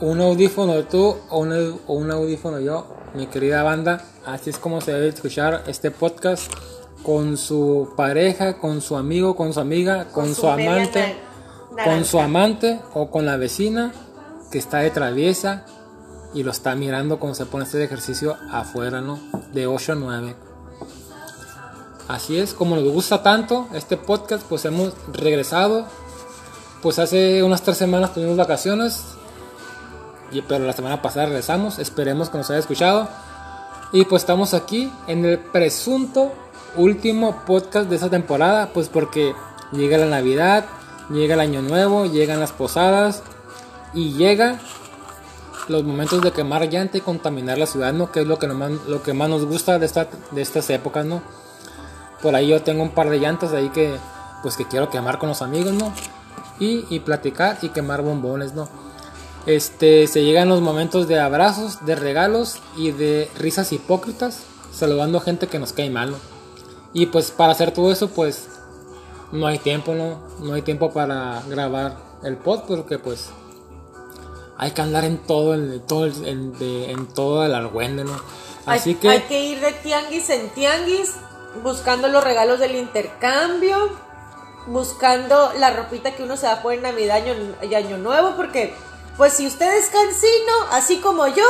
un audífono tú o un, o un audífono yo, mi querida banda. Así es como se debe escuchar este podcast con su pareja, con su amigo, con su amiga, con, su, amante, con su amante o con la vecina que está de traviesa y lo está mirando como se pone este ejercicio afuera, ¿no? De 8 a 9. Así es, como nos gusta tanto este podcast, pues hemos regresado. Pues hace unas tres semanas tuvimos vacaciones, pero la semana pasada regresamos. Esperemos que nos haya escuchado. Y pues estamos aquí en el presunto último podcast de esta temporada, pues porque llega la Navidad, llega el Año Nuevo, llegan las posadas y llega los momentos de quemar llanta y contaminar la ciudad, ¿no? Que es lo que, más, lo que más nos gusta de, esta, de estas épocas, ¿no? Por ahí yo tengo un par de llantas ahí que, pues que quiero quemar con los amigos, ¿no? Y, y platicar y quemar bombones, ¿no? Este, se llegan los momentos de abrazos, de regalos y de risas hipócritas, saludando a gente que nos cae mal, ¿no? Y pues para hacer todo eso, pues no hay tiempo, ¿no? No hay tiempo para grabar el pod porque pues hay que andar en todo el, todo el, en, de, en todo el argüende, ¿no? Así hay, que hay que ir de tianguis en tianguis buscando los regalos del intercambio, buscando la ropita que uno se va a poner en Navidad y Año Nuevo, porque pues si usted es cansino, así como yo,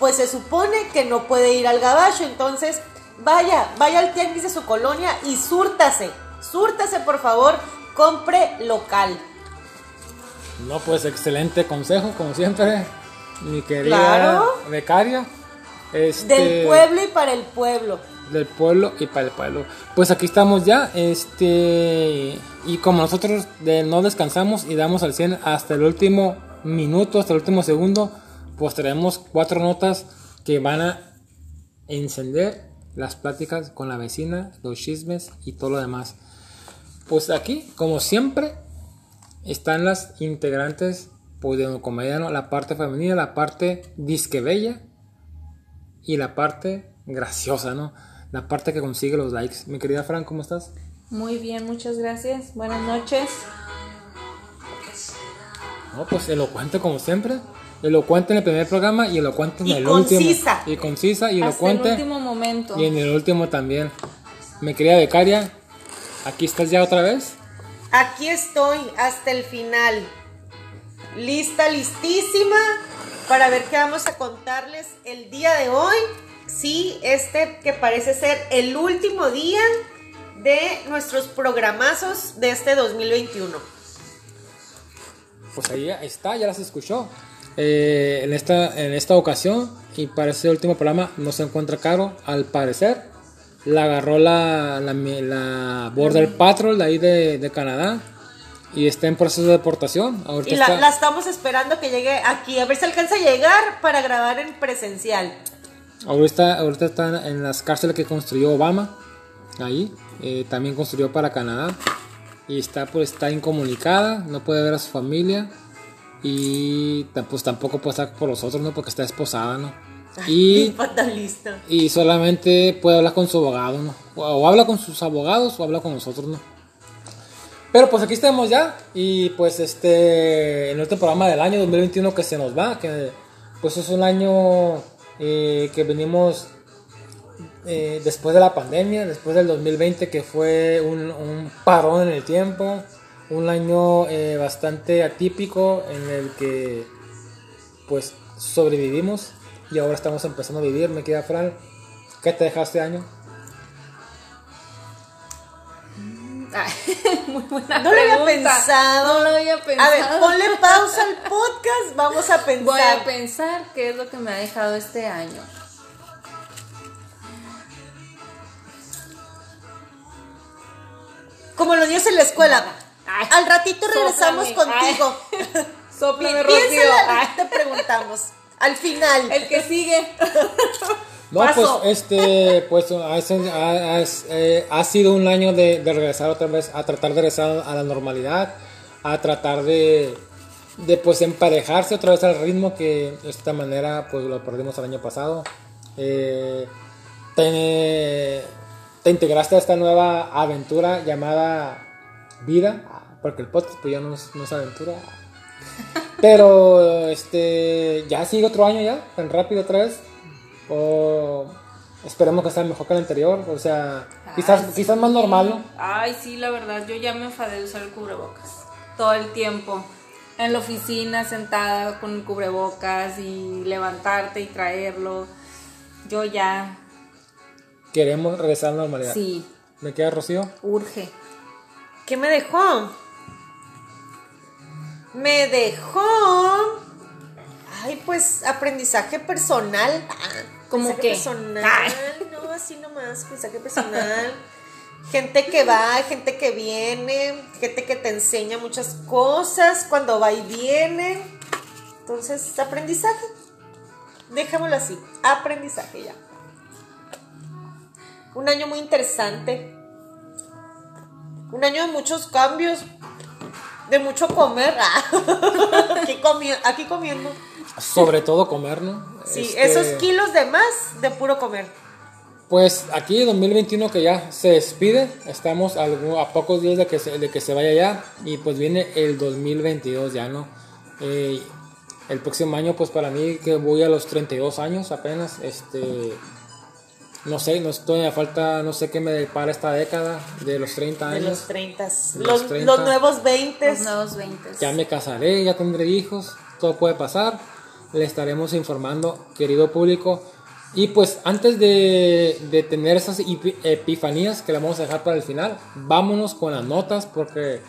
pues se supone que no puede ir al gabacho, entonces vaya, vaya al tianguis de su colonia y súrtase, súrtase por favor, compre local. No, pues excelente consejo, como siempre, mi querida becaria. Este, Del pueblo y para el pueblo. Del pueblo y para el pueblo. Pues aquí estamos ya, este, y como nosotros no descansamos y damos al 100 hasta el último minuto, hasta el último segundo, pues traemos cuatro notas que van a encender las pláticas con la vecina, los chismes y todo lo demás. Pues aquí, como siempre, están las integrantes pues, de la parte femenina, la parte disque bella y la parte graciosa, ¿no? La parte que consigue los likes. Mi querida Fran, ¿cómo estás? Muy bien, muchas gracias. Buenas noches. No, pues elocuente como siempre. Elocuente en el primer programa y elocuente en el último. Y concisa y elocuente. En el último momento. Y en el último también. Mi querida becaria, ¿aquí estás ya otra vez? Aquí estoy hasta el final. Lista, listísima para ver qué vamos a contarles el día de hoy. Sí, este que parece ser el último día de nuestros programazos de este 2021. Pues ahí está, ya las escuchó. Eh, en, esta, en esta ocasión, y para este último programa, no se encuentra caro, al parecer. La agarró la, la, Border Patrol de ahí de, Canadá y está en proceso de deportación. y la, estamos esperando que llegue aquí, a ver si alcanza a llegar para grabar en presencial. Ahorita, ahorita está en las cárceles que construyó Obama, ahí, eh, también construyó para Canadá y está pues está incomunicada, no puede ver a su familia y pues tampoco puede estar por los otros, ¿no? Porque está esposada, ¿no? y, fatalista. y solamente puede hablar con su abogado, ¿no? O habla con sus abogados o habla con nosotros, ¿no? Pero pues aquí estamos ya y pues este en este programa del año 2021 que se nos va, que pues es un año eh, que venimos eh, después de la pandemia, después del 2020 que fue un, parón en el tiempo, un año eh, bastante atípico en el que pues sobrevivimos y ahora estamos empezando a vivir. Me queda Fran, ¿qué te dejaste este año? Muy buena no lo había pensado. No lo había pensado. A ver, ponle pausa al podcast. Vamos a pensar. Voy a pensar qué es lo que me ha dejado este año. Como los días en la escuela. Al ratito regresamos contigo. Sóplame, Rocío. te preguntamos. Al final. El que sigue. No, pues este, pues ha, eh, ha, sido un año de, regresar otra vez, a tratar de regresar a la normalidad, a tratar de, de pues emparejarse otra vez al ritmo que de esta manera pues lo perdimos el año pasado. Eh, te integraste a esta nueva aventura llamada vida, porque el podcast pues ya no es, aventura. Pero, este, ya sigue otro año ya, tan rápido otra vez. O esperemos que sea mejor que el anterior. O sea, quizás, quizás más normal, ¿no? Ay, sí, la verdad, yo ya me enfadé de usar el cubrebocas. Todo el tiempo. En la oficina, sentada con el cubrebocas y levantarte y traerlo. Yo ya, Queremos regresar a la normalidad. sí, ¿Me queda Rocío? urge. ¿Qué me dejó? Me dejó. Ay, pues aprendizaje personal. Ah, ¿Cómo qué? Personal. Ay. No, así nomás, aprendizaje personal. gente que va, gente que viene, gente que te enseña muchas cosas cuando va y viene. Entonces, aprendizaje. Dejémoslo así, aprendizaje ya. Un año muy interesante. Un año de muchos cambios. De mucho comer. Aquí, comi- aquí comiendo. Sobre todo comer, ¿no? Sí, Este, esos kilos de más de puro comer. Pues aquí 2021 que ya se despide, estamos a pocos días de que, se, de que se vaya ya y pues viene el 2022 ya, ¿no? Eh, el próximo año pues para mí que voy a los 32 años apenas, este, no sé, no estoy a falta, no sé qué me depara esta década de los 30 De años. los 30. De Los, los 30. los nuevos 20. Los nuevos 20. Ya me casaré, ya tendré hijos, todo puede pasar. Le estaremos informando, querido público. Y pues antes de, de tener esas epi- epifanías que le vamos a dejar para el final, vámonos con las notas porque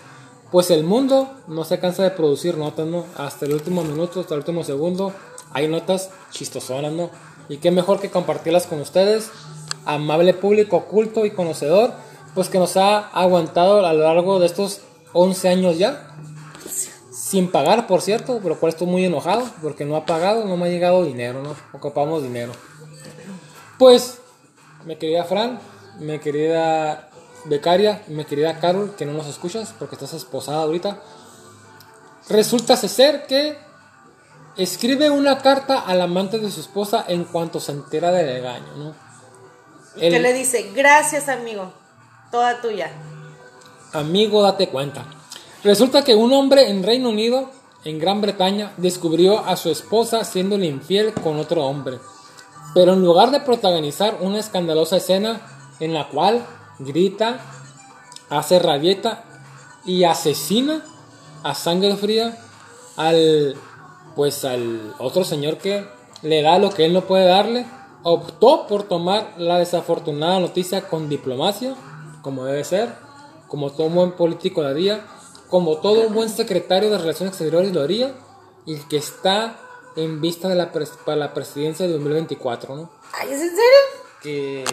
pues el mundo no se cansa de producir notas, ¿no? Hasta el último minuto, hasta el último segundo, hay notas chistosonas, ¿no? Y qué mejor que compartirlas con ustedes, amable público culto y conocedor, pues que nos ha aguantado a lo largo de estos 11 años ya sin pagar, por cierto, por lo cual estoy muy enojado, porque no ha pagado, no me ha llegado dinero, no ocupamos dinero. Pues, mi querida Fran, mi querida becaria, mi querida Carol, que no nos escuchas porque estás esposada ahorita, resulta ser que escribe una carta al amante de su esposa en cuanto se entera del engaño, ¿no? El- Que le dice, gracias amigo, toda tuya. Amigo, date cuenta. Resulta que un hombre en Reino Unido, en Gran Bretaña, descubrió a su esposa siéndole infiel con otro hombre. Pero en lugar de protagonizar una escandalosa escena en la cual grita, hace rabieta y asesina a sangre fría al pues al otro señor que le da lo que él no puede darle, optó por tomar la desafortunada noticia con diplomacia, como debe ser, como todo buen político lo haría, como todo un buen secretario de Relaciones Exteriores lo haría, y que está en vista de la pres- para la presidencia de 2024, ¿no? Ay, ¿es en serio? que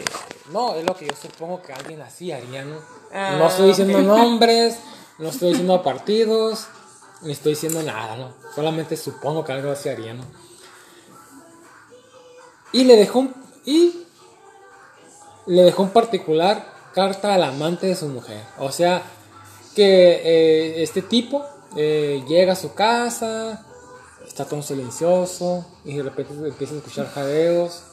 no es lo que yo supongo que alguien así haría no Ah, no estoy diciendo nombres no estoy diciendo partidos ni estoy diciendo nada no solamente supongo que algo así haría no y le dejó un, y le dejó un particular carta al amante de su mujer. O sea que eh, este tipo eh, llega a su casa está todo silencioso y de repente empieza a escuchar jadeos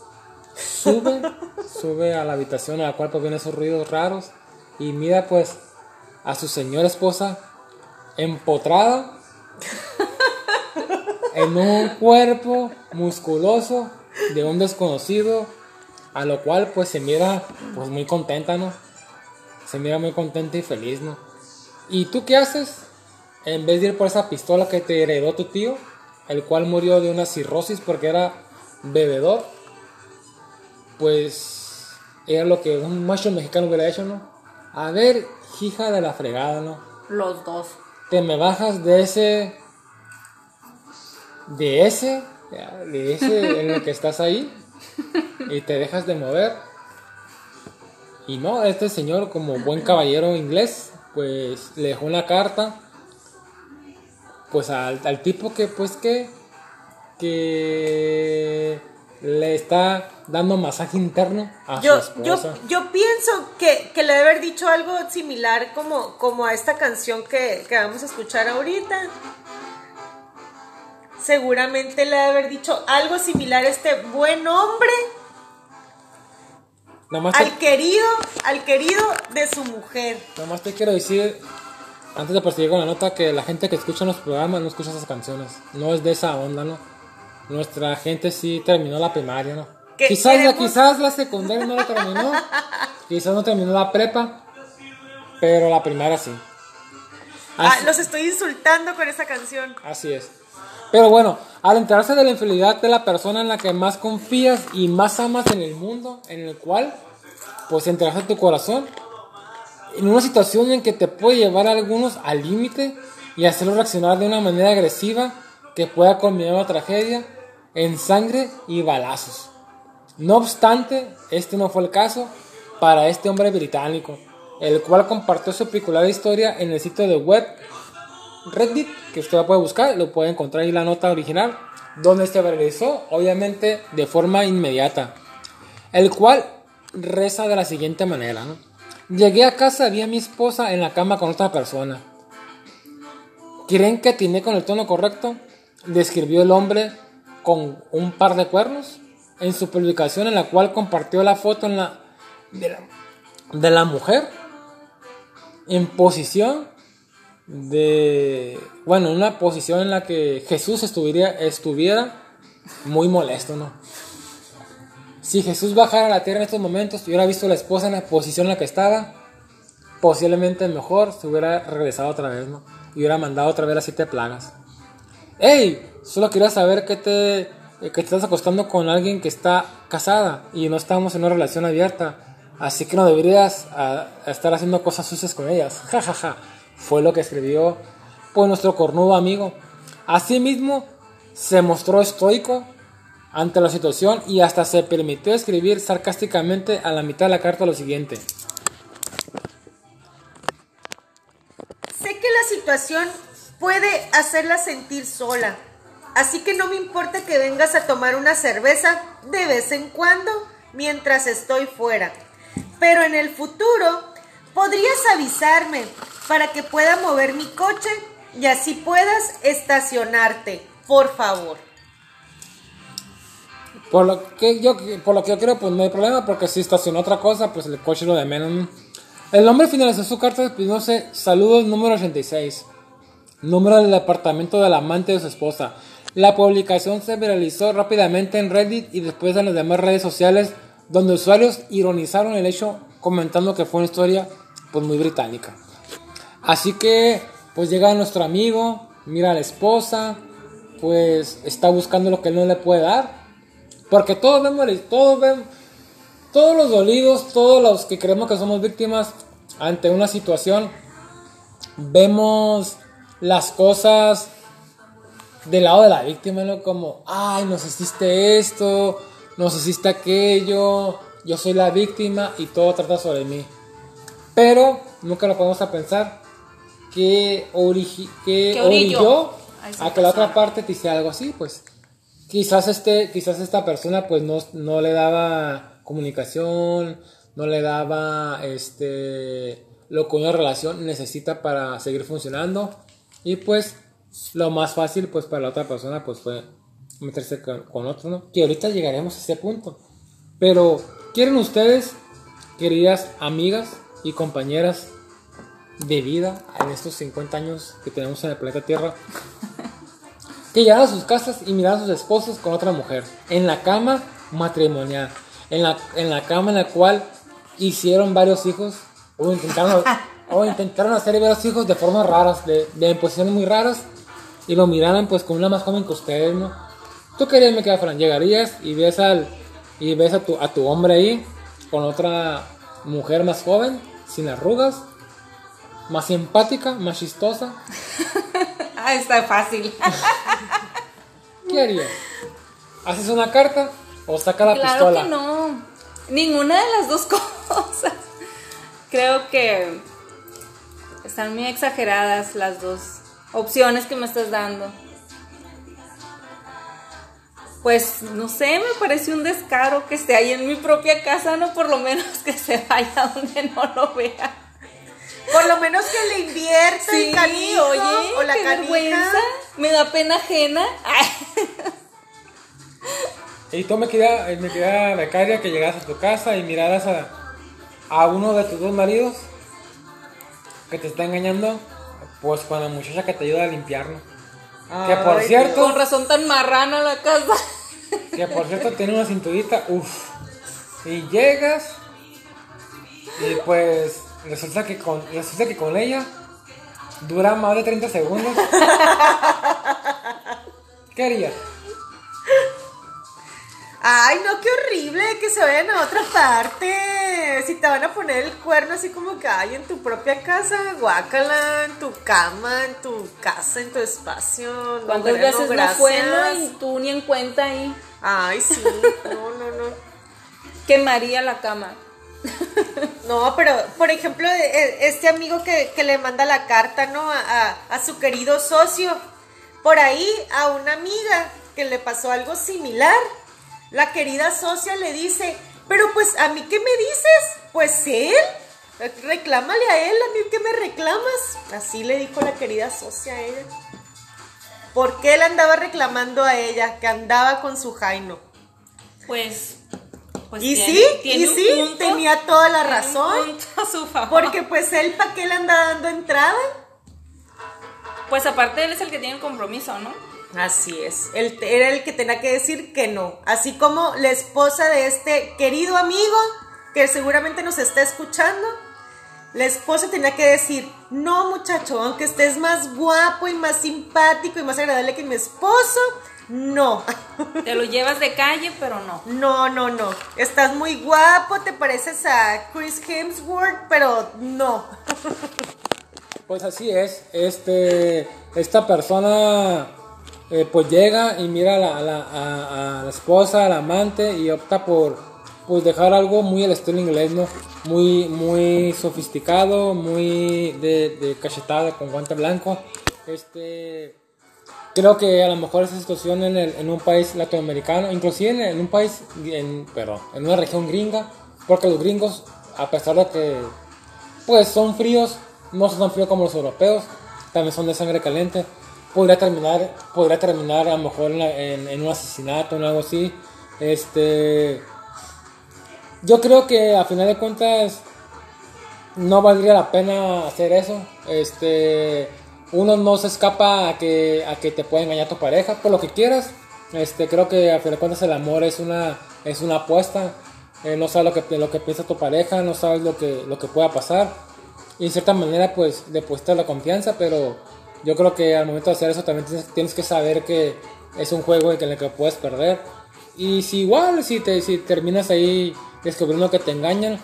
sube, sube a la habitación a la cual provienen esos ruidos raros y mira pues a su señora esposa empotrada en un cuerpo musculoso de un desconocido a lo cual pues se mira pues muy contenta, ¿no? Se mira muy contenta y feliz, ¿no? ¿Y tú qué haces? En vez de ir por esa pistola que te heredó tu tío, el cual murió de una cirrosis porque era bebedor, pues era lo que un macho mexicano hubiera hecho, ¿no? A ver, hija de la fregada, ¿no? Los dos. Te me bajas de ese, de ese, de ese en el que estás ahí y te dejas de mover. Y no, este señor como buen caballero inglés, pues le dejó una carta, pues al, al tipo que pues que, que le está dando masaje interno a Yo, su esposa. yo pienso que, que le debe haber dicho algo similar como, como a esta canción que, que vamos a escuchar ahorita. Seguramente le debe haber dicho algo similar a este buen hombre te- al querido, al querido de su mujer. Nada más te quiero decir antes de proseguir con la nota, que la gente que escucha los programas no escucha esas canciones. No es de esa onda, ¿no? Nuestra gente sí terminó la primaria, ¿no? ¿Qué Quizás la, quizás la secundaria no la terminó. quizás no terminó la prepa. Pero la primaria sí. Ah, los estoy insultando con esa canción. Así es. Pero bueno, al enterarse de la infidelidad de la persona en la que más confías y más amas en el mundo, en el cual, pues entregaste tu corazón, en una situación en que te puede llevar a algunos al límite y hacerlos reaccionar de una manera agresiva que pueda culminar en una tragedia en sangre y balazos. No obstante, este no fue el caso para este hombre británico, el cual compartió su peculiar historia en el sitio de web Reddit, que usted la puede buscar, lo puede encontrar ahí la nota original, donde se realizó, obviamente, de forma inmediata. El cual reza de la siguiente manera. Llegué a casa, vi a mi esposa en la cama con otra persona. ¿Creen que atiné con el tono correcto? Describió el hombre con un par de cuernos en su publicación en la cual compartió la foto de, la, de la mujer en posición de bueno una posición en la que Jesús estuviera estuviera muy molesto no si Jesús bajara a la tierra en estos momentos y hubiera visto a la esposa en la posición en la que estaba posiblemente mejor se hubiera regresado otra vez no y hubiera mandado otra vez las siete plagas hey solo quería saber que te que estás acostando con alguien que está casada y no estamos en una relación abierta así que no deberías ah, estar haciendo cosas sucias con ellas ja ja ja fue lo que escribió pues nuestro cornudo amigo. Asimismo, se mostró estoico ante la situación y hasta se permitió escribir sarcásticamente a la mitad de la carta lo siguiente. Sé que la situación puede hacerla sentir sola, así que no me importa que vengas a tomar una cerveza de vez en cuando mientras estoy fuera. Pero en el futuro podrías avisarme para que pueda mover mi coche y así puedas estacionarte, por favor. Por lo que yo, por lo que yo creo, pues no hay problema, porque si estacionó otra cosa, pues el coche lo de menos. ¿no? El hombre finalizó su carta despidiéndose, saludos número 86, número del departamento del amante de su esposa. La publicación se viralizó rápidamente en Reddit y después en las demás redes sociales, donde usuarios ironizaron el hecho comentando que fue una historia pues muy británica. Así que pues llega nuestro amigo, mira a la esposa, pues está buscando lo que él no le puede dar. Porque todos vemos, todos ven, todos los dolidos, todos los que creemos que somos víctimas ante una situación, vemos las cosas del lado de la víctima, ¿no? Como, ay, nos hiciste esto, nos hiciste aquello, yo soy la víctima y todo trata sobre mí. Pero nunca lo podemos a pensar que, origi que orilló a que la otra parte te hiciera algo así, pues quizás este quizás esta persona pues no, no le daba comunicación no le daba este lo que una relación necesita para seguir funcionando y pues lo más fácil pues para la otra persona pues fue meterse con, con otro no que ahorita llegaremos a ese punto. Pero quieren ustedes queridas amigas y compañeras de vida en estos 50 años que tenemos en el planeta Tierra que llegaron a sus casas y miraron a sus esposos con otra mujer, en la cama matrimonial, en la, en la cama en la cual hicieron varios hijos, o intentaron, o intentaron hacer varios hijos de formas raras, de, de posiciones muy raras, y lo miraran pues con una más joven que ustedes, ¿no? Tú querías, me queda Fran, llegarías y ves al y ves a tu, a tu hombre ahí con otra mujer más joven, sin arrugas, más simpática, más chistosa. Ah, está fácil. ¿Qué harías? ¿Haces una carta o saca la claro pistola? que no. Ninguna de las dos cosas. Creo que están muy exageradas las dos opciones que me estás dando. Pues no sé, me parece un descaro que esté ahí en mi propia casa, no por lo menos que se vaya donde no lo vea. Por lo menos que le invierta Sí, el canijo oye, o la qué canija. vergüenza. Me da pena ajena. Ay, Y tú me queda, me queda becaria que llegaras a tu casa y miraras a, a uno de tus dos maridos que te está engañando Pues con la muchacha que te ayuda a limpiar, ¿no? Que por cierto, Con razón tan marrana la casa. que por cierto tiene una cinturita, uff. Y llegas y pues resulta que con resulta que con ella dura más de 30 segundos. ¿Qué harías? Ay, no, qué horrible que se vayan a otra parte. Si te van a poner el cuerno así como que hay en tu propia casa, guácala, en tu cama, en tu casa, en tu espacio. No, ¿Cuántas veces no fue, no? gracias. Y tú ni en cuenta ahí. Ay, sí, no, no, no. Quemaría la cama. No, pero por ejemplo, e- este amigo que, que le manda la carta, ¿no? A, a- a su querido socio. Por ahí a una amiga que le pasó algo similar. La querida socia le dice, pero pues a mí qué me dices? Pues él. Reclámale a él, a mí qué me reclamas. Así le dijo la querida socia a ella. ¿Por qué él andaba reclamando a ella que andaba con su Jaino? Pues. pues y tiene- sí, tiene y sí, punto, tenía toda la tiene razón. a su favor. Porque pues él, ¿para qué le anda dando entrada? Pues aparte él es el que tiene el compromiso, ¿no? Así es, él era el que tenía que decir que no. Así como la esposa de este querido amigo, que seguramente nos está escuchando, la esposa tenía que decir, no muchacho, aunque estés más guapo y más simpático y más agradable que mi esposo, no. Te lo llevas de calle, pero no. No, no, no. Estás muy guapo, te pareces a Chris Hemsworth, pero no. Pues así es, este, esta persona eh, pues llega y mira a la, a, la, a- a la esposa, al amante y opta por pues dejar algo muy al estilo inglés, ¿no? Muy, muy sofisticado, muy de, de cachetada con guante blanco. Este, creo que a lo mejor esa situación en, el- en un país latinoamericano, inclusive en, en un país, en, perdón, en una región gringa, porque los gringos, a pesar de que pues son fríos, no son tan fríos como los europeos, también son de sangre caliente. Podría terminar, podría terminar a lo mejor en, en- en un asesinato, en algo así. Este, yo creo que a final de cuentas no valdría la pena hacer eso. Este, uno no se escapa a que, a que te pueda engañar tu pareja por lo que quieras. Este, creo que a final de cuentas el amor es una, es una apuesta. Eh, no sabes lo que, lo que piensa tu pareja, no sabes lo que, lo que pueda pasar. Y en cierta manera, pues, depositar la confianza, pero yo creo que al momento de hacer eso también tienes, tienes que saber que es un juego en el que puedes perder. Y si igual, si, te, si terminas ahí descubriendo que te engañan,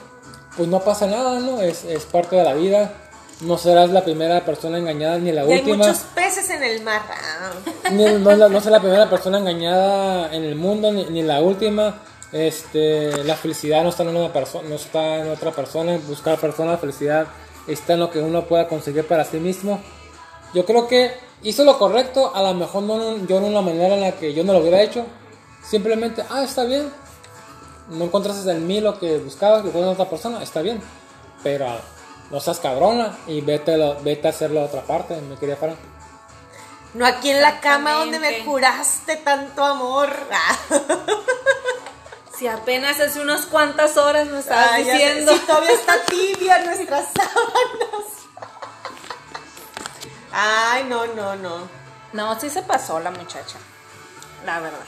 pues no pasa nada, ¿no? Es, es parte de la vida. No serás la primera persona engañada ni la Y hay última. muchos peces en el mar. Ah. Ni- no, no, no serás la primera persona engañada en el mundo ni, ni la última. Este, la felicidad no está en una persona, no está en otra persona. Buscar persona, la felicidad está en lo que uno pueda conseguir para sí mismo. Yo creo que hizo lo correcto, a lo mejor no en- yo en una manera en la que yo no lo hubiera hecho. Simplemente, ah, está bien. No encontraste en mí lo que buscabas, que fue en otra persona, está bien. Pero ah, no seas cabrona y vete, lo- vete a hacerlo a otra parte, mi querida Fran. No aquí en la cama donde me juraste tanto amor. Si apenas hace unas cuantas horas me estabas Ay, ya sé, diciendo. Si todavía está tibia nuestras sábanas. Ay, no, no, no. No, sí se pasó la muchacha. La verdad.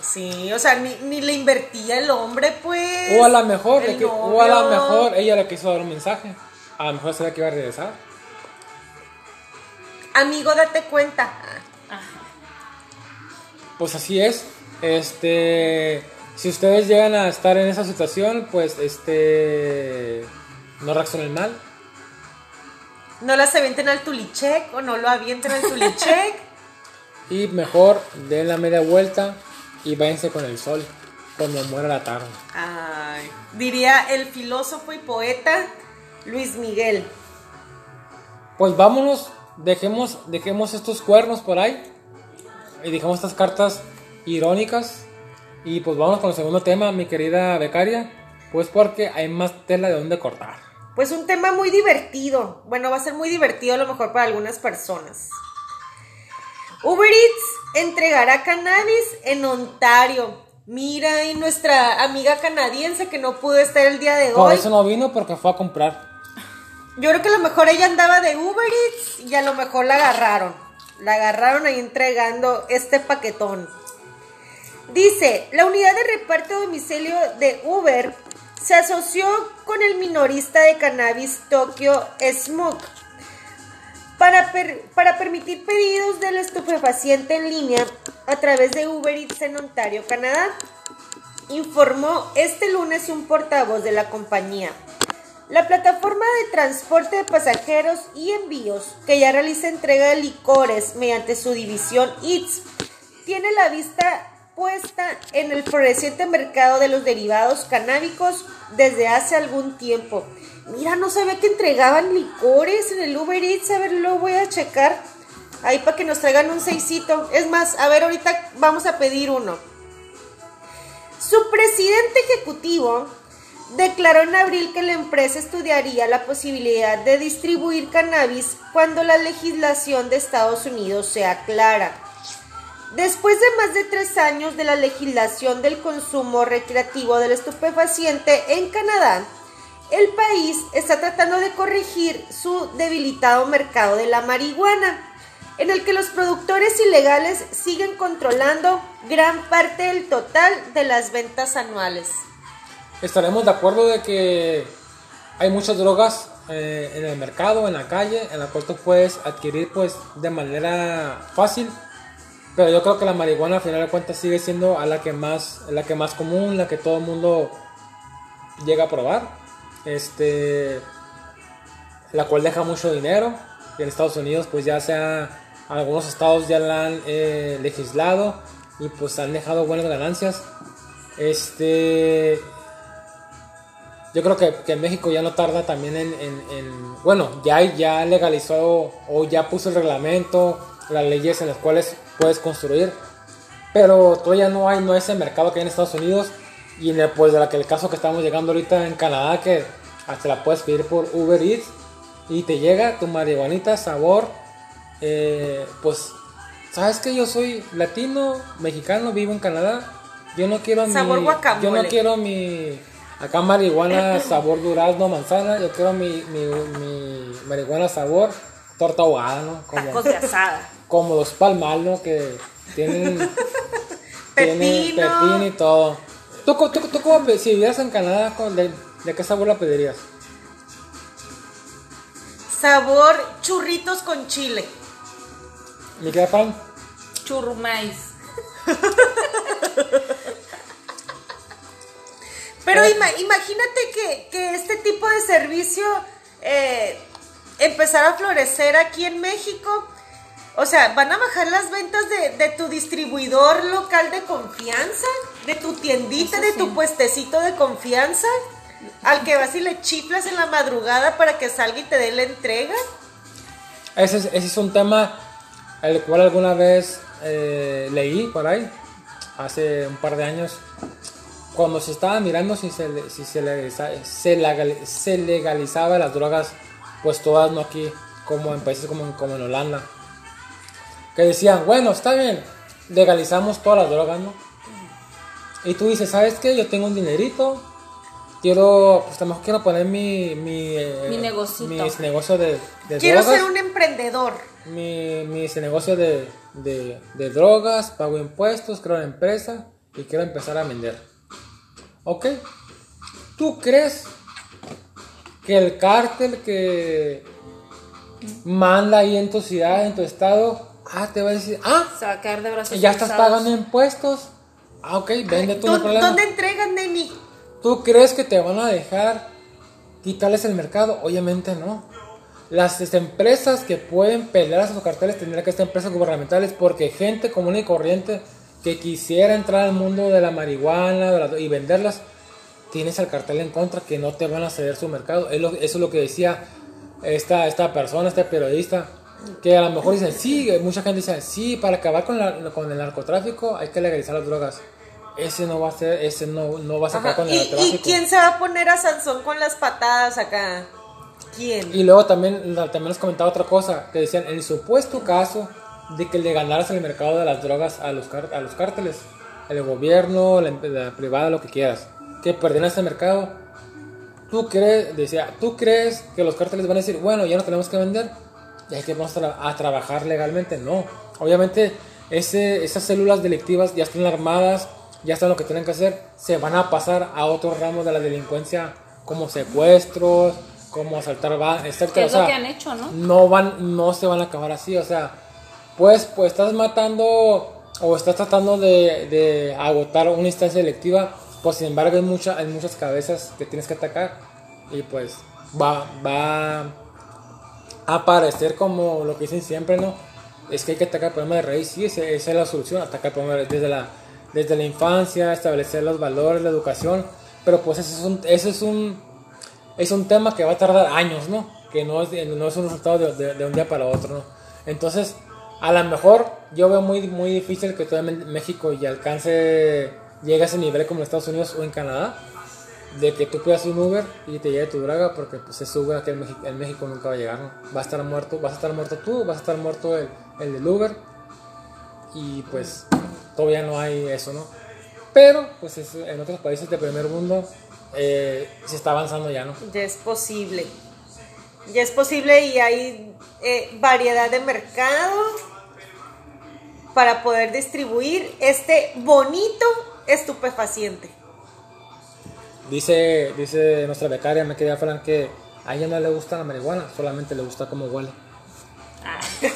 Sí, o sea, ni, ni le invertía el hombre, pues. O a lo mejor, le que- o a lo mejor ella le quiso dar un mensaje. A lo mejor sabía que iba a regresar. Amigo, date cuenta. Pues así es. Este, si ustedes llegan a estar en esa situación, pues este, no reaccionen mal. No las avienten al tulichec o no lo avienten al tulichec. Y mejor den la media vuelta y váyanse con el sol cuando muera la tarde. Ay, diría el filósofo y poeta Luis Miguel. Pues vámonos, dejemos, dejemos estos cuernos por ahí y dejemos estas cartas irónicas y pues vamos con el segundo tema, mi querida becaria, pues porque hay más tela de donde cortar. Pues un tema muy divertido. Bueno, va a ser muy divertido a lo mejor para algunas personas. Uber Eats entregará cannabis en Ontario. Mira, y nuestra amiga canadiense que no pudo estar el día de Por hoy. eso no vino porque fue a comprar. Yo creo que a lo mejor ella andaba de Uber Eats y a lo mejor la agarraron. La agarraron ahí entregando este paquetón. Dice, la unidad de reparto de domicilio de Uber se asoció con el minorista de cannabis Tokyo Smoke para, para permitir pedidos del estupefaciente en línea a través de Uber Eats en Ontario, Canadá, informó este lunes un portavoz de la compañía. La plataforma de transporte de pasajeros y envíos, que ya realiza entrega de licores mediante su división Eats, tiene la vista puesta en el floreciente mercado de los derivados canábicos desde hace algún tiempo. Mira, no sabía que entregaban licores en el Uber Eats. A ver, lo voy a checar. Ahí para que nos traigan un seisito. Es más, a ver, ahorita vamos a pedir uno. Su presidente ejecutivo declaró en abril que la empresa estudiaría la posibilidad de distribuir cannabis cuando la legislación de Estados Unidos sea clara. Después de más de tres años de la legislación del consumo recreativo del estupefaciente en Canadá, el país está tratando de corregir su debilitado mercado de la marihuana, en el que los productores ilegales siguen controlando gran parte del total de las ventas anuales. Estaremos de acuerdo de que hay muchas drogas eh, en el mercado, en la calle, en la cual tú puedes adquirir pues de manera fácil pero yo creo que la marihuana al final de cuentas sigue siendo a la que más, la que más común, la que todo el mundo llega a probar. Este, la cual deja mucho dinero. Y en Estados Unidos, pues ya sea, algunos estados ya la han eh, legislado y pues han dejado buenas ganancias. Este, yo creo que, que México ya no tarda también en, en, bueno, ya, ya legalizó o ya puso el reglamento, las leyes en las cuales puedes construir. Pero todavía no hay no ese mercado que hay en Estados Unidos. Y el, pues, de la que el caso que estamos llegando ahorita en Canadá, que hasta la puedes pedir por Uber Eats. Y te llega tu marihuanita, sabor. Eh, pues, ¿sabes que Yo soy latino, mexicano, vivo en Canadá. Yo no quiero sabor mi. Guacamole. Yo no quiero mi. Acá marihuana sabor durazno, manzana. Yo quiero mi, mi, mi marihuana sabor torta ahogada, ¿no? Como, Tacos de asada como los palmal, ¿no? Que tienen, tienen pepino y todo. ¿Tú, tú, tú cómo, si vivieras en Canadá, de, de, qué sabor la pedirías? Sabor churritos con chile. ¿Mi qué pan? Churrumais. Pero eh. imagínate que, que, este tipo de servicio eh, empezara a florecer aquí en México. O sea, van a bajar las ventas de, tu distribuidor local de confianza, de tu tiendita, de tu puestecito de confianza, al que vas y le chiflas en la madrugada para que salga y te dé la entrega. Ese es, ese es un tema el cual alguna vez eh, leí por ahí, hace un par de años, cuando se estaba mirando si se, si se, legalizaba, se, legalizaba las drogas, pues todas no aquí, como en países como, como en Holanda que decían, bueno, está bien, legalizamos todas las drogas, ¿no? Y tú dices, ¿sabes qué? Yo tengo un dinerito, quiero, pues también quiero poner mi... Mi, eh, mi negocio de, de Quiero ser un emprendedor. Mi, mi negocio de, de, de drogas, pago impuestos, creo una empresa y quiero empezar a vender. ¿Ok? ¿Tú crees que el cártel que manda ahí en tu ciudad, en tu estado, Ah, te va a decir, ah, sacar de brazos ya estás pagando impuestos. Ah, ok, vende tú, no problema. ¿Dónde entregan, Nemi? ¿Tú crees que te van a dejar quitarles el mercado? Obviamente no. Las este, empresas que pueden pelear a sus carteles tendrían que ser empresas gubernamentales porque gente común y corriente que quisiera entrar al mundo de la marihuana y venderlas, tienes al cartel en contra que no te van a ceder su mercado. eso es lo que decía esta, esta persona, este periodista que a lo mejor dicen, sí, mucha gente dice, sí, para acabar con, la, con el narcotráfico hay que legalizar las drogas. Ese no va a ser, ese no, no va a sacar con el narcotráfico. ¿Y quién se va a poner a Sansón con las patadas acá? ¿Quién? Y luego también, también les comentaba otra cosa, que decían, en el supuesto caso de que le ganaras el mercado de las drogas a los, a los cárteles, el gobierno, la, la privada, lo que quieras, que perdieran ese mercado, ¿tú crees, decía, ¿tú crees que los cárteles van a decir, bueno, ya no tenemos que vender? Y hay que vamos a, tra- a trabajar legalmente. No. Obviamente, ese, esas células delictivas ya están armadas, ya están lo que tienen que hacer. Se van a pasar a otros ramos de la delincuencia, como secuestros, como asaltar bancos, etc. Es O sea, lo que han hecho, ¿no? no van no se van a acabar así o sea pues pues estás matando o estás tratando de, de agotar una instancia electiva pues sin embargo hay mucha hay muchas cabezas que tienes que atacar y pues va va a aparecer como lo que dicen siempre no es que hay que atacar el problema de raíz sí esa, es la solución atacar el problema de- desde la desde la infancia establecer los valores la educación pero pues ese es un ese es un es un tema que va a tardar años, ¿no? Que no es, no es un resultado de, de- de un día para otro, ¿no? Entonces, a lo mejor yo veo muy, muy difícil que todavía México ya alcance, llegue a ese nivel como en Estados Unidos o en Canadá, de que tú pidas un Uber y te llegue tu draga, porque pues ese Uber aquí en México, en México nunca va a llegar, ¿no? Va a estar muerto, vas a estar muerto tú, vas a estar muerto el, el del Uber, y pues todavía no hay eso, ¿no? Pero, pues es- en otros países de primer mundo eh, se está avanzando ya, ¿no? Ya es posible. Ya es posible y hay eh, variedad de mercado para poder distribuir este bonito estupefaciente. Dice, dice nuestra becaria, me quería Fran, que a ella no le gusta la marihuana, solamente le gusta cómo huele.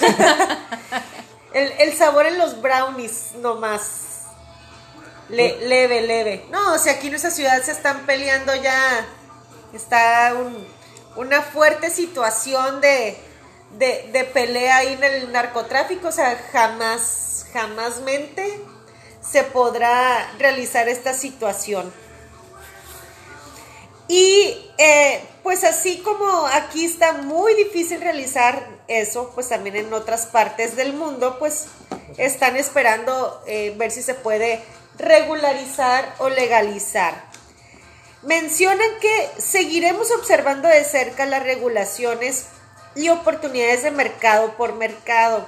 El, el sabor en los brownies nomás. Le- leve, leve. No, o sea, aquí en esa ciudad se están peleando ya. Está un- una fuerte situación de, de, de pelea ahí en el narcotráfico. O sea, jamás, jamás mente se podrá realizar esta situación. Y eh, pues así como aquí está muy difícil realizar eso, pues también en otras partes del mundo, pues están esperando eh, ver si se puede regularizar o legalizar. Mencionan que seguiremos observando de cerca las regulaciones y oportunidades de mercado por mercado.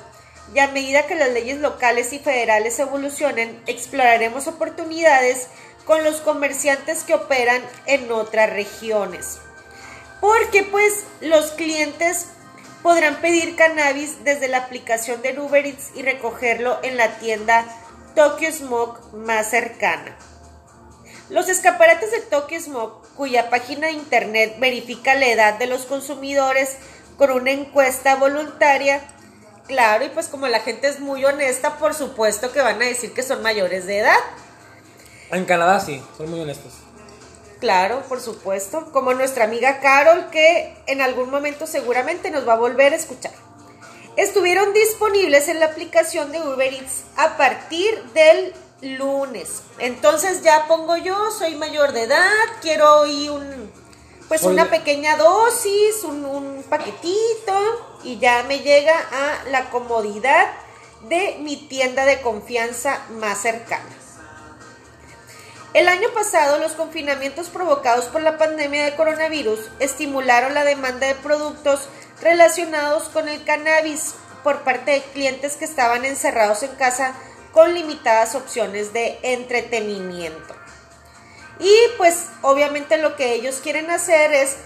Y a medida que las leyes locales y federales evolucionen, exploraremos oportunidades con los comerciantes que operan en otras regiones. Porque pues los clientes podrán pedir cannabis desde la aplicación de Uber Eats y recogerlo en la tienda Tokyo Smoke más cercana. Los escaparates de Tokyo Smoke, cuya página de internet verifica la edad de los consumidores con una encuesta voluntaria, claro, y pues como la gente es muy honesta, por supuesto que van a decir que son mayores de edad. En Canadá sí, son muy honestos. Claro, por supuesto, como nuestra amiga Carol, que en algún momento seguramente nos va a volver a escuchar. Estuvieron disponibles en la aplicación de Uber Eats a partir del lunes. Entonces ya pongo yo, soy mayor de edad, quiero ir un, pues Oye. una pequeña dosis, un, un paquetito y ya me llega a la comodidad de mi tienda de confianza más cercana. El año pasado, los confinamientos provocados por la pandemia de coronavirus estimularon la demanda de productos relacionados con el cannabis por parte de clientes que estaban encerrados en casa con limitadas opciones de entretenimiento. Y pues obviamente lo que ellos quieren hacer es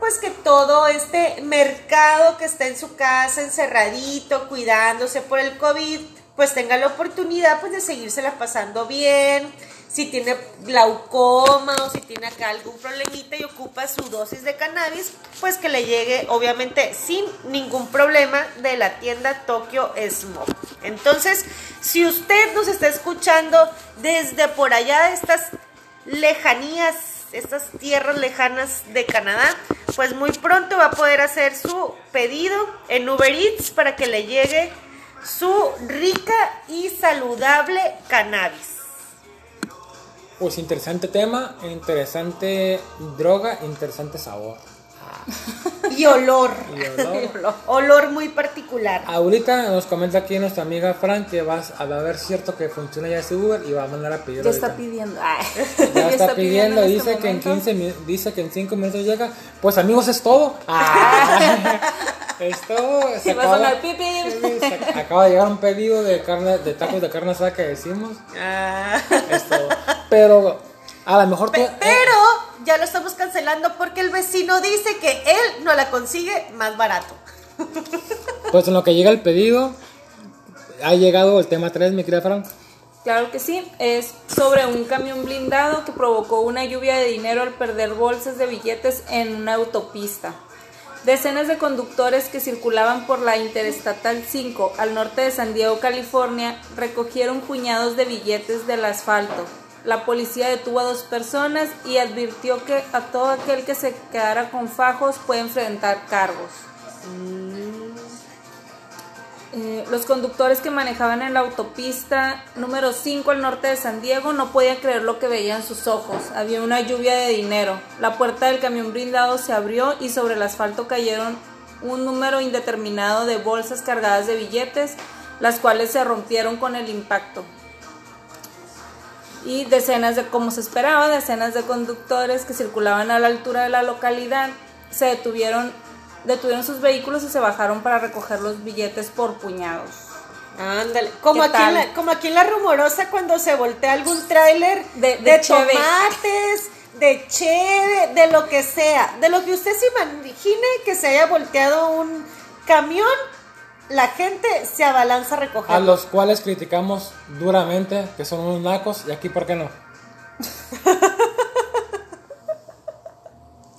pues que todo este mercado que está en su casa encerradito, cuidándose por el COVID, pues tenga la oportunidad pues de seguírsela pasando bien. Si tiene glaucoma o si tiene acá algún problemita y ocupa su dosis de cannabis, pues que le llegue obviamente sin ningún problema de la tienda Tokyo Smoke. Entonces, si usted nos está escuchando desde por allá de estas lejanías, estas tierras lejanas de Canadá, pues muy pronto va a poder hacer su pedido en Uber Eats para que le llegue su rica y saludable cannabis. Pues interesante tema, interesante droga, interesante sabor. Y olor. Y olor. olor muy particular. Ahorita nos comenta aquí nuestra amiga Fran que vas a ver cierto que funciona ya ese Uber y va a mandar a pedir Ya está pidiendo. Ay. Ya está pidiendo, en dice este que en momento. 15 mi- dice que en 5 minutos llega. Pues amigos, es todo. Ah, es todo. Se a acaba- pi. se acaba de llegar un pedido de carne de tacos de carne asada que decimos. Ah. Es todo. Pero a lo mejor tú- Pe- Pero ya lo estamos cancelando porque el vecino dice que él no la consigue más barato. Pues en lo que llega el pedido, ha llegado el tema 3, mi querida Fran. Claro que sí, es sobre un camión blindado que provocó una lluvia de dinero al perder bolsas de billetes en una autopista. Decenas de conductores que circulaban por la Interestatal 5 al norte de San Diego, California, recogieron puñados de billetes del asfalto. La policía detuvo a dos personas y advirtió que a todo aquel que se quedara con fajos puede enfrentar cargos. Eh, los conductores que manejaban en la autopista número 5 al norte de San Diego no podían creer lo que veían sus ojos. Había una lluvia de dinero. La puerta del camión blindado se abrió y sobre el asfalto cayeron un número indeterminado de bolsas cargadas de billetes, las cuales se rompieron con el impacto. Y decenas de, como se esperaba, decenas de conductores que circulaban a la altura de la localidad se detuvieron detuvieron sus vehículos y se bajaron para recoger los billetes por puñados. Ándale, como ¿Qué aquí, en la, como aquí en la rumorosa cuando se voltea algún tráiler De- de, de cheve. tomates, de cheve, de lo que sea, de lo que usted se imagine que se haya volteado un camión, la gente se abalanza a A recogerlo. los cuales criticamos duramente que son unos nacos, y aquí, ¿por qué no?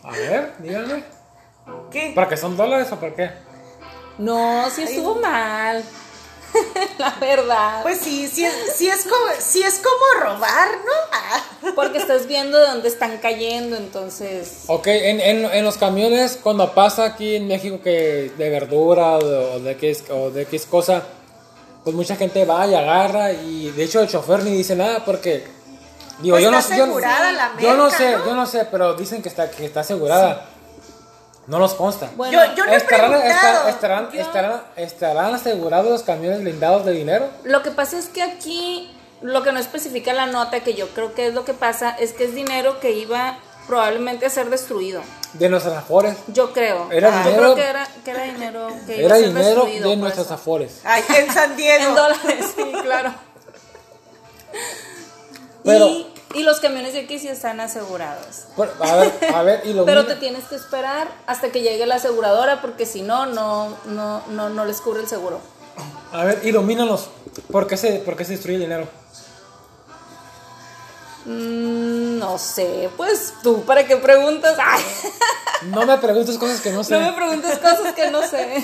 A ver, díganme. ¿Qué? ¿Para qué son dólares o por qué? No, sí estuvo mal. La verdad. Pues sí, sí, es- sí es como, sí es como robar, ¿no? Ah. Porque estás viendo de dónde están cayendo, entonces. Ok, en, en, en los camiones, cuando pasa aquí en México que de verdura o de, o de X, o de X cosa, pues mucha gente va y agarra y de hecho el chofer ni dice nada porque... Digo, Pues yo no yo, asegurada la yo no merca, sé, ¿no? yo no sé, pero dicen que está, que está asegurada. No nos consta. Bueno, yo, yo no ¿Estarán, estar- estarán, Yo- estarán, estarán asegurados los camiones blindados de dinero? lo que pasa es que aquí lo que no especifica la nota, que yo creo que es lo que pasa, es que es dinero que iba probablemente a ser destruido. De nuestros afores. Yo creo. Era yo dinero- creo que era, que era dinero que iba Era a ser dinero destruido. de por nuestros eso. afores. Ay, en San Diego. En dólares, sí, claro. Pero- y, y los camiones de aquí sí están asegurados. Pero, A ver, a ver, y lo Pero te tienes que esperar hasta que llegue la aseguradora porque si no, no, no, no, no les cubre el seguro. A ver, ilumínanos. ¿Por qué se, por qué se destruye el dinero? Mm, no sé, pues tú, ¿para qué preguntas? Ay, No me preguntes cosas que no sé. no me preguntes cosas que no sé.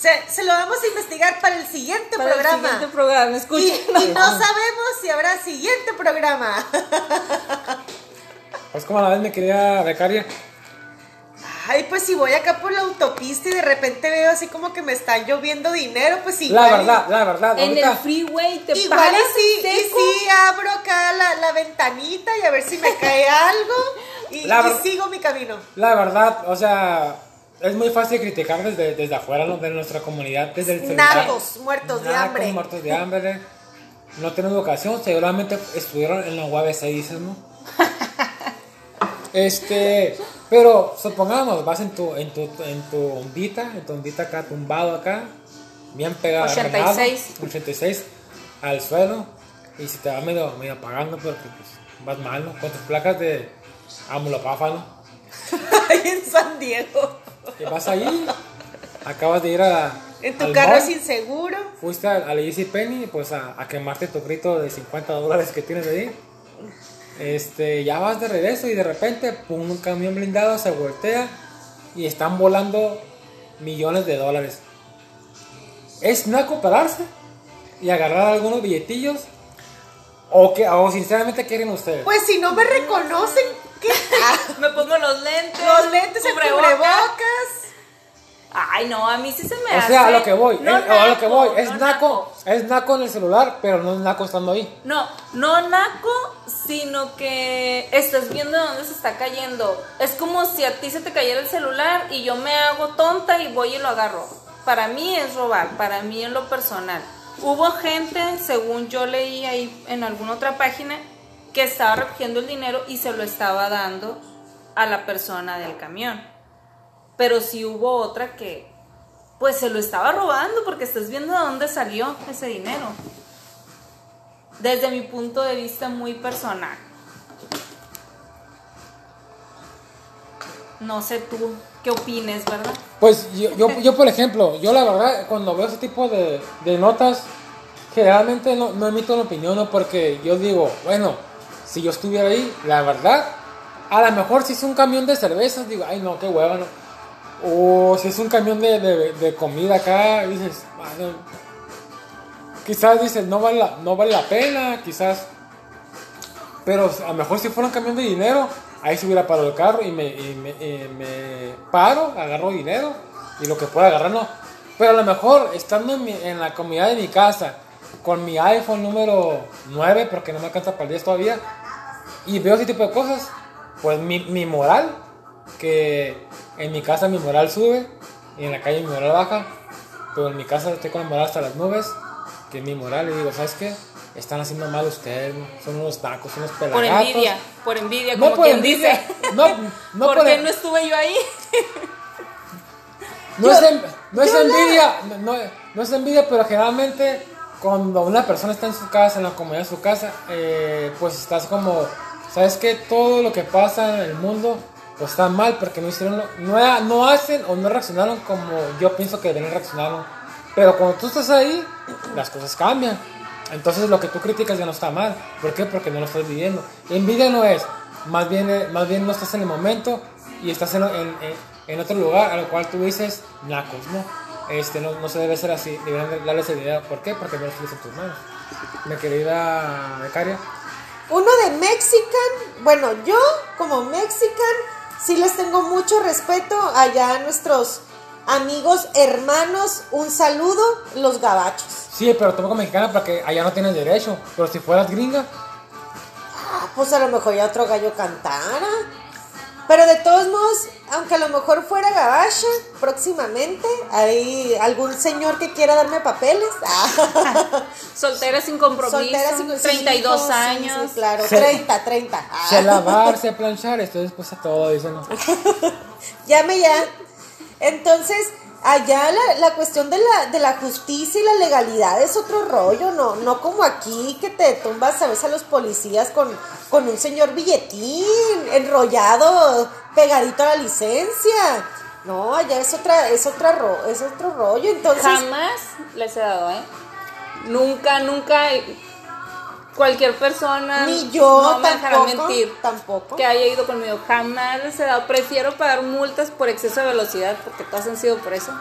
Se, se lo vamos a investigar para el siguiente Para el programa. siguiente programa, y, escuchen. y no sabemos si habrá siguiente programa. Es como la vez me quería becaria. Ay, pues si voy acá por la autopista y de repente veo así como que me está lloviendo dinero, pues igual. La verdad, la verdad. En ahorita, el freeway te Igual paras y sí, y sí abro acá la, la ventanita y a ver si me cae algo y, La y ver- sigo mi camino. la verdad, o sea, es muy fácil criticar desde, desde afuera, ¿no? de nuestra comunidad, desde el. Nacos, muertos de hambre. muertos de hambre. No tienen educación, seguramente estuvieron en la UABC, dices, ¿no? Este, pero supongamos, vas en tu, en tu, en tu ondita, en tu ondita acá, tumbado acá, bien pegado, 86. arreglado, 86 al suelo, y se te va medio, medio apagando porque pues, vas mal, ¿no? Con tus placas de amulopáfano, Ay, en San Diego. Que vas ahí, acabas de ir a... En tu al carro mall, sin seguro. Fuiste al, al Easy Penny, pues a, a quemarte tu grito de 50 dólares que tienes ahí. Este, ya vas de regreso y de repente, pum, un camión blindado se voltea y están volando millones de dólares. ¿Es naco pararse y agarrar algunos billetillos? ¿O, que, o sinceramente quieren ustedes? Pues si no me reconocen, ¿qué? Me pongo los lentes. los lentes, el cubrebocas. cubrebocas. Ay, no, a mí sí se me o hace. sea, a lo que voy, No es- a lo que voy, es no naco, es naco en el celular, pero no es naco estando ahí. No, no naco, sino que estás viendo dónde se está cayendo. Es como si a ti se te cayera el celular y yo me hago tonta y voy y lo agarro. Para mí es robar, para mí en lo personal. Hubo gente, según yo leí ahí en alguna otra página, que estaba recogiendo el dinero y se lo estaba dando a la persona del camión. Pero sí hubo otra que pues se lo estaba robando porque estás viendo de dónde salió ese dinero desde mi punto de vista muy personal. No sé tú qué opines, ¿verdad? Pues yo, yo, yo, por ejemplo, yo la verdad, cuando veo ese tipo de, de notas, generalmente no, no emito una opinión, ¿no? porque yo digo, bueno, si yo estuviera ahí, la verdad, a lo mejor si es un camión de cervezas, digo, ay no, qué hueva, ¿no? O si es un camión de, de, de comida acá, dices, "Bueno, quizás dices, no vale, la, no vale la pena, quizás. Pero a lo mejor si fuera un camión de dinero, ahí se hubiera parado el carro y me, y me, y me paro, agarro dinero y lo que pueda agarrar no. Pero a lo mejor estando en, mi- en la comunidad de mi casa, con mi iPhone número 9, porque no me alcanza para el 10 todavía, y veo ese tipo de cosas, pues mi, mi moral, que en mi casa mi moral sube y en la calle mi moral baja, pero en mi casa estoy con la moral hasta las nubes, que mi moral, y digo, ¿sabes qué? Están haciendo mal ustedes, ¿no? son unos tacos, unos Por pelagatos. envidia, por envidia, No como por quien envidia, dice. no, no ¿Por por qué en- no estuve yo ahí? No, es, en- no es envidia, no, no es envidia, pero generalmente cuando una persona está en su casa, en la comunidad de su casa, eh, pues estás como, ¿sabes qué? Todo lo que pasa en el mundo pues está mal porque no hicieron, no, no hacen o no reaccionaron como yo pienso que deben reaccionar. Pero cuando tú estás ahí, las cosas cambian. Entonces lo que tú criticas ya no está mal. ¿Por qué? Porque no lo estás viviendo. Envidia no es, más bien, más bien no estás en el momento y estás en, en- en- otro lugar a lo cual tú dices, nacos, ¿no? Este, no, no se debe ser así, deberían darle esa idea. ¿Por qué? Porque no lo tienes en tus manos. Mi querida becaria. Uno de Mexican, bueno, yo como Mexican sí les tengo mucho respeto allá a nuestros amigos, hermanos, un saludo, los gabachos. Sí, pero tampoco mexicana porque allá no tienes derecho. Pero si fueras gringa, Ah, pues a lo mejor ya otro gallo cantara. Pero de todos modos, aunque a lo mejor fuera gabacha próximamente, hay algún señor que quiera darme papeles. Ah. Soltera sin compromiso, Soltera sin- sí, 32 sí, años. sí, claro, Sí. 30, 30. Ah. sé lavar, sé planchar, estoy dispuesta a todo, dicen. ¿no? Llame ya. Entonces, allá la, la cuestión de la, de la justicia y la legalidad es otro rollo, no, no como aquí que te tumbas a a los policías con, con un señor billetín enrollado, pegadito a la licencia. No, allá es otra, es otra ro- es otro rollo. Entonces, Jamás les he dado, ¿eh? Nunca, nunca. Cualquier persona. ni yo no me dejará tampoco, mentir. tampoco. Que haya ido conmigo. Jamás les he dado. Prefiero pagar multas por exceso de velocidad, porque todas han sido por eso.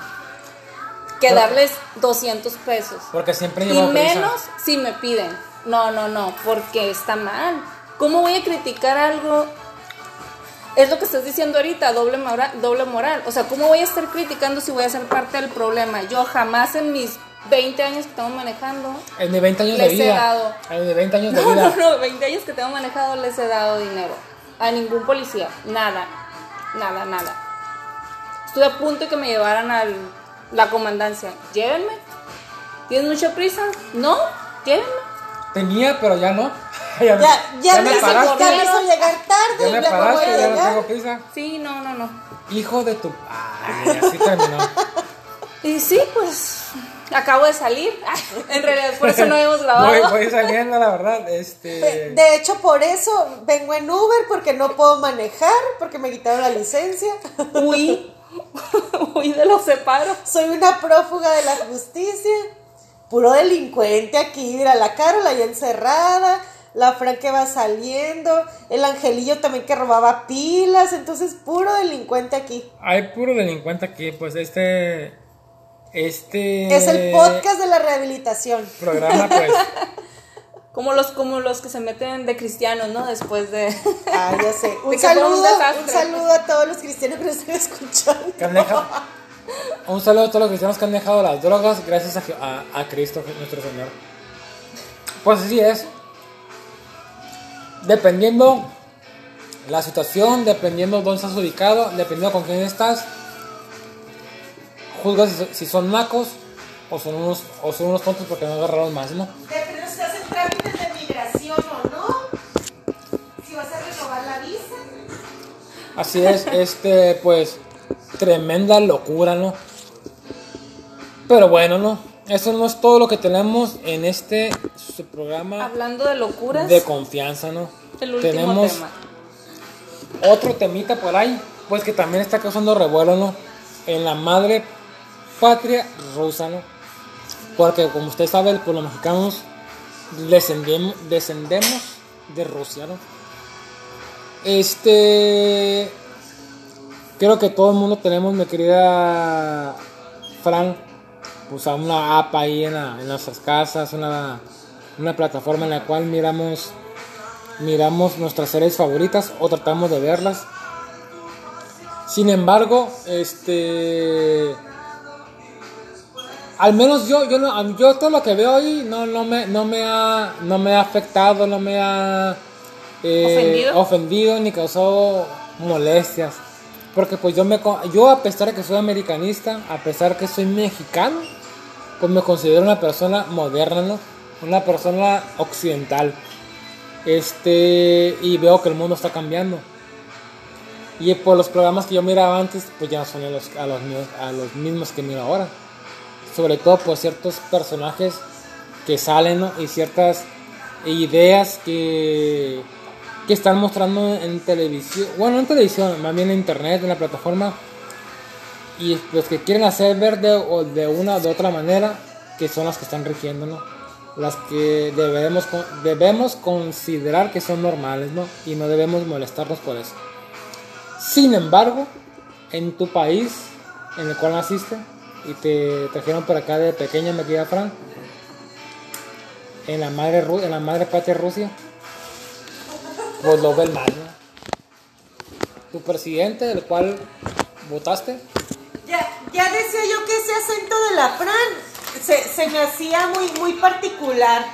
Que darles 200 pesos. Porque siempre Y prisa. menos si me piden. No, no, no, porque está mal. ¿Cómo voy a criticar algo? Es lo que estás diciendo ahorita, doble moral, doble moral. O sea, ¿cómo voy a estar criticando si voy a ser parte del problema? Yo jamás en mis 20 años que tengo manejando, En mis 20 años Les de he vida. dado. En mis 20 años de no, vida. no, no, 20 años que tengo manejado les he dado dinero. A ningún policía, nada, nada, nada. Estuve a punto de que me llevaran a la comandancia. Llévenme. ¿Tienes mucha prisa? No, llévenme. Tenía, pero ya no. ya, me- Ya, ya, me, me hizo, paraste. ya me hizo llegar tarde Ya me paraste, ya no tengo prisa. Sí, no, no, no. Hijo de tu. Ay, así terminó. Y sí, pues acabo de salir. en realidad, por eso no hemos grabado. Voy, voy saliendo, la verdad. Este. De, de hecho, por eso vengo en Uber, porque no puedo manejar, porque me quitaron la licencia. Huí. Huí de los separos. Soy una prófuga de la justicia. Puro delincuente aquí. Mira, la Carola ya encerrada. La Fran que va saliendo. El Angelillo también que robaba pilas. Entonces, puro delincuente aquí. Hay puro delincuente aquí, pues este. Este. Es el podcast de la rehabilitación. Programa, pues. Como los, como los que se meten de cristianos, ¿no? Después de. Ah, ya sé. Un saludo, un saludo a todos los cristianos que nos están escuchando. que han dejado- Un saludo a todos los cristianos que han dejado las drogas gracias a- a Cristo nuestro Señor. Pues así es. Dependiendo la situación, dependiendo dónde estás ubicado, dependiendo con quién estás, juzgas si, si son nacos o son unos o son unos tontos porque no agarraron más, ¿no? Depende si estás en trámites de migración o no. Si vas a renovar la visa. Así es, este, pues, tremenda locura, ¿no? Pero bueno, ¿no? Eso no es todo lo que tenemos en este su programa Hablando de locuras. de confianza, ¿no? el último tenemos tema. otro temita por ahí pues que también está causando revuelo, ¿no? En la madre patria rusa, ¿no? Porque como usted sabe, pues los mexicanos descendemos, de Rusia, ¿no? Este. Creo que todo el mundo tenemos, mi querida Fran, pues una app ahí en, la- en nuestras casas, una, una plataforma en la cual miramos, miramos nuestras series favoritas o tratamos de verlas. Sin embargo, este. Al menos yo, yo, no, yo todo lo que veo ahí no, no, me, no, me, ha, no me ha afectado, no me ha eh, ¿Ofendido? ofendido ni causó molestias. Porque pues yo, me, yo a pesar de que soy americanista, a pesar que soy mexicano, pues me considero una persona moderna, ¿no? Una persona occidental. Este, y veo que el mundo está cambiando. Y por los programas que yo miraba antes, pues ya no son a los, a los, míos- a los mismos que miro ahora. Sobre todo por ciertos personajes que salen ¿no? y ciertas ideas que, que están mostrando en televisión. Bueno, no en televisión, más bien en internet, en la plataforma. Y los que quieren hacer ver de, o de una o de otra manera, que son las que están rigiendo, ¿no? Las que debemos, debemos considerar que son normales, ¿no? Y no debemos molestarnos por eso. Sin embargo, en tu país, en el cual naciste, y te trajeron por acá de pequeña, me Fran, en la madre, en la madre patria Rusia, pues lo ven mal, ¿no? Tu presidente, del cual votaste, Ya, ya decía yo que ese acento de la Fran se, se me hacía muy, muy particular.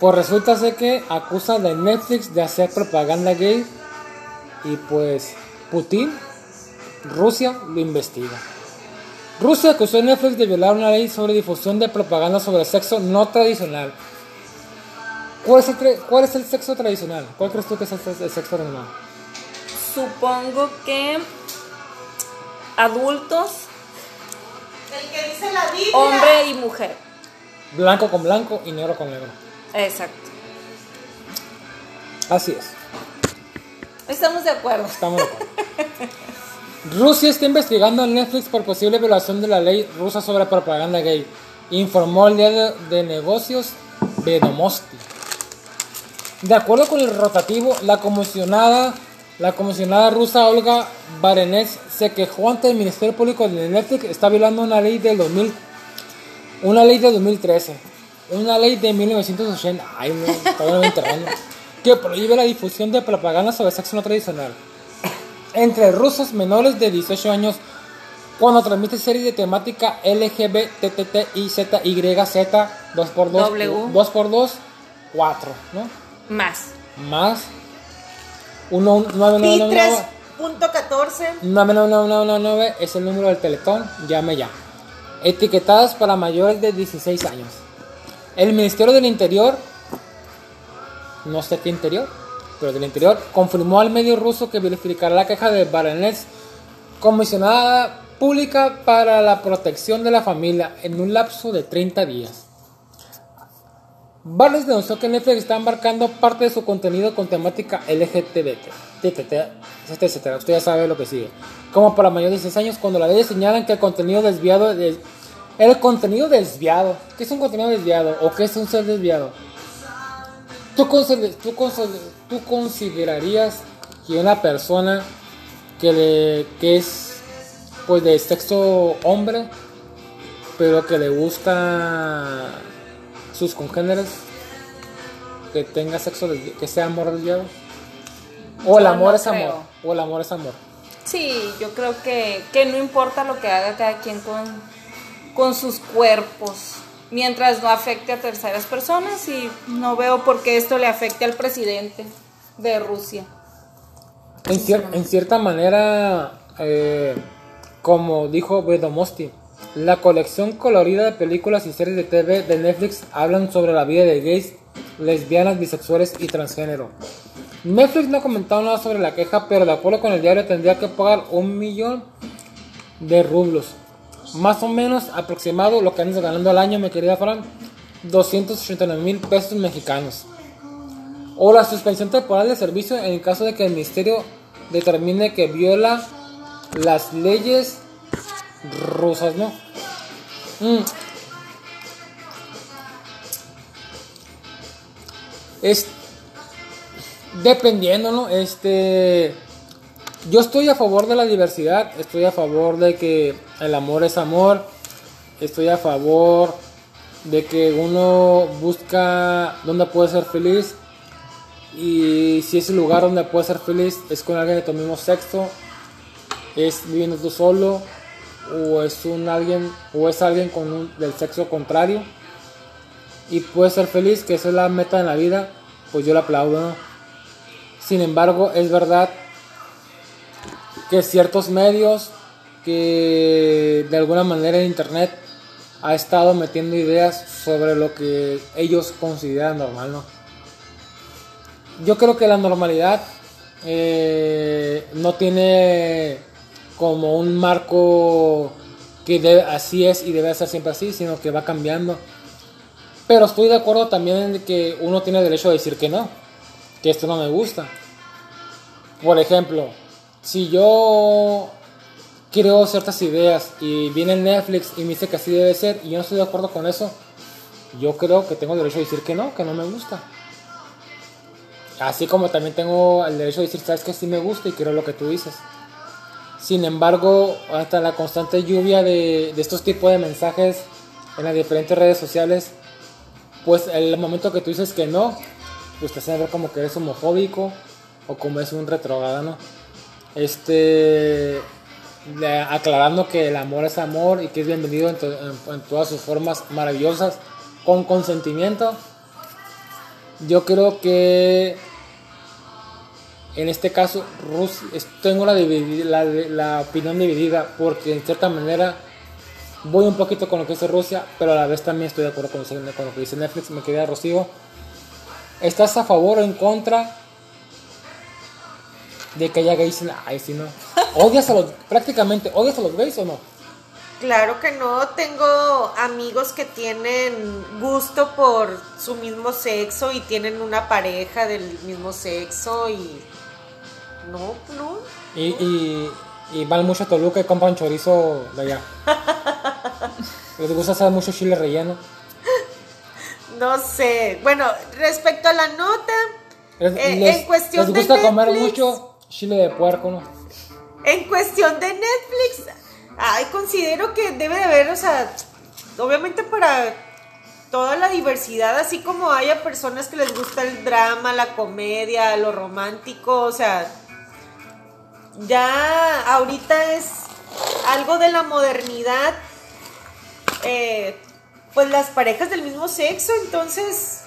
Pues resulta ser que acusa de Netflix de hacer propaganda gay y pues Putin, Rusia lo investiga. Rusia acusó a Netflix de violar una ley sobre difusión de propaganda sobre sexo no tradicional. ¿Cuál es el, tra- cuál es el sexo tradicional? ¿Cuál crees tú que es el, el sexo tradicional? Supongo que adultos, El que dice la Biblia. hombre y mujer. Blanco con blanco y negro con negro. Exacto. Así es. Estamos de acuerdo. Estamos de acuerdo. Rusia está investigando a Netflix por posible violación de la ley rusa sobre propaganda gay, informó el diario de negocios Vedomosti. De acuerdo con el rotativo, la comisionada, rusa Olga Barenets se quejó ante el Ministerio Público de Netflix está violando una ley del 2000, una ley de 2013, una ley de 1980, ay no, todavía enterrando, que prohíbe la difusión de propaganda sobre sexo no tradicional entre rusos menores de 18 años cuando transmite series de temática LGBTTIZYZ 2x2 W. 2x2 4, ¿no? Más. Más 1 Pi 999 3.14. 99999 es el número del Teletón, llame ya. Etiquetadas para mayores de 16 años. El Ministerio del Interior, no sé qué interior, pero del Interior, confirmó al medio ruso que verificará la queja de Baranets, comisionada pública para la protección de la familia, en un lapso de 30 días. Barnes denunció que Netflix está embarcando parte de su contenido con temática LGTBT, TTT, etcétera. Usted ya sabe lo que sigue. Como para mayores de 16 años, cuando la ley señalan que el contenido desviado de- el contenido desviado, ¿qué es un contenido desviado? ¿O qué es un ser desviado? ¿Tú, tú tú considerarías que una persona que, le, que es pues de sexo hombre, pero que le gusta sus congéneres, que tenga sexo, que sea amor desviado? O el Yo amor no es creo. amor, o el amor es amor. Sí, yo creo que, que no importa lo que haga cada quien con, con sus cuerpos, mientras no afecte a terceras personas y no veo por qué esto le afecte al presidente de Rusia. En, cier- en cierta manera, eh, como dijo Vedomosti, la colección colorida de películas y series de TV de Netflix hablan sobre la vida de gays, lesbianas, bisexuales y transgénero. Netflix no ha comentado nada sobre la queja, pero de acuerdo con el diario tendría que pagar un millón de rublos. Más o menos aproximado lo que andas ganando al año, mi querida Fran, 289 mil pesos mexicanos o la suspensión temporal de servicio en el caso de que el ministerio determine que viola las leyes rusas, ¿no? Mm. Es dependiendo, ¿no? Este yo estoy a favor de la diversidad, estoy a favor de que el amor es amor, estoy a favor de que uno busca donde puede ser feliz y si ese lugar donde puede ser feliz es con alguien de tu mismo sexo, es viviendo tú solo o es un alguien o es alguien con del sexo contrario y puede ser feliz, que esa es la meta en la vida, pues yo le aplaudo. Sin embargo, es verdad que ciertos medios que de alguna manera en internet ha estado metiendo ideas sobre lo que ellos consideran normal, ¿no? Yo creo que la normalidad eh, no tiene como un marco que así es y debe ser siempre así, sino que va cambiando. Pero estoy de acuerdo también en que uno tiene derecho a decir que no, que esto no me gusta. Por ejemplo, si yo creo ciertas ideas y viene Netflix y me dice que así debe ser y yo no estoy de acuerdo con eso, yo creo que tengo derecho a decir que no, que no me gusta. Así como también tengo el derecho a decir, sabes que sí me gusta y quiero lo que tú dices. Sin embargo, hasta la constante lluvia de, de estos tipos de mensajes en las diferentes redes sociales, pues el momento que tú dices que no, pues te hacen ver como que eres homofóbico o como es un retrogrado, Este, aclarando que el amor es amor y que es bienvenido en, todas sus formas maravillosas, con consentimiento. Yo creo que en este caso Rusia, tengo la, la, opinión dividida porque en cierta manera voy un poquito con lo que dice Rusia, pero a la vez también estoy de acuerdo con, lo que dice Netflix, me quedé Rocío. ¿Estás a favor o en contra de que haya gays en Ay, sí, no. ¿Odias a los, prácticamente, odias a los gays o no? Claro que no, tengo amigos que tienen gusto por su mismo sexo y tienen una pareja del mismo sexo y... No, no. Y, y, y van mucho a Toluca y compran chorizo de allá. Les gusta hacer mucho chile relleno. No sé. Bueno, respecto a la nota, eh, en cuestión les gusta comer mucho chile de puerco, ¿no? En cuestión de Netflix, ay, considero que debe de haber, o sea, obviamente para toda la diversidad, así como haya personas que les gusta el drama, la comedia, lo romántico, o sea, ya ahorita es algo de la modernidad, eh, pues las parejas del mismo sexo, entonces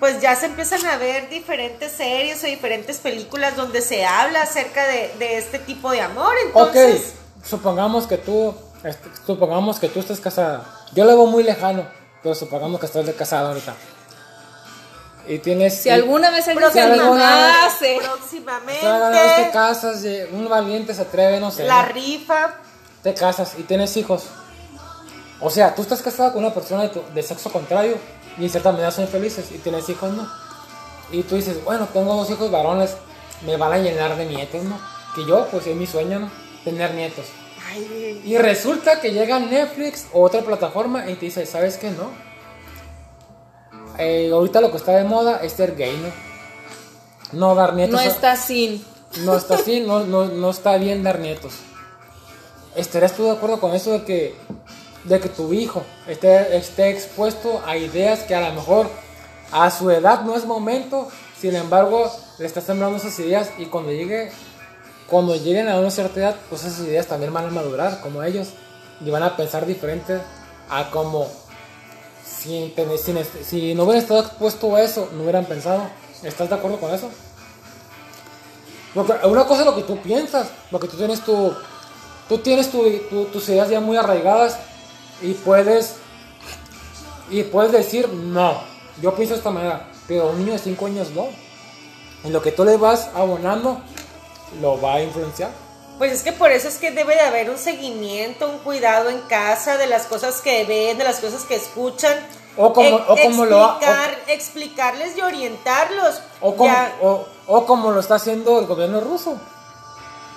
pues ya se empiezan a ver diferentes series o diferentes películas donde se habla acerca de, este tipo de amor. Entonces, ok, supongamos que tú, este, supongamos que tú estés casada. Yo lo veo muy lejano, pero supongamos que estás casada ahorita. Y tienes. Si alguna vez alguien se alguna próximamente. te casas, un valiente se atreve, no sé. La rifa. Te casas y tienes hijos. O sea, tú estás casada con una persona de, de sexo contrario y en cierta medida son felices y tienes hijos, ¿no? Y tú dices, bueno, tengo dos hijos varones, me van a llenar de nietos, ¿no? Que yo, pues es mi sueño, ¿no? Tener nietos. Y resulta que llega Netflix o otra plataforma y te dice, ¿sabes qué? No. Eh, ahorita lo que está de moda es ser gay, ¿no? No dar nietos. No está sin. No está sin, no, no, no está bien dar nietos. ¿Estarías tú de acuerdo con eso de que de que tu hijo esté, esté expuesto a ideas que a lo mejor a su edad no es momento, sin embargo le está sembrando esas ideas y cuando llegue cuando lleguen a una cierta edad, pues esas ideas también van a madurar como ellos y van a pensar diferente a como si, si, si no hubieran estado expuesto a eso, no hubieran pensado. ¿Estás de acuerdo con eso? Porque una cosa es lo que tú piensas, porque tú tienes tu, tú tienes tus ideas ya muy arraigadas y puedes y puedes decir no yo pienso de esta manera pero un niño de 5 años no. En lo que tú le vas abonando lo va a influenciar. Pues es que por eso es que debe de haber un seguimiento un cuidado en casa de las cosas que ven de las cosas que escuchan. O como, o como lo explicarles y orientarlos. O como, o, o como lo está haciendo el gobierno ruso.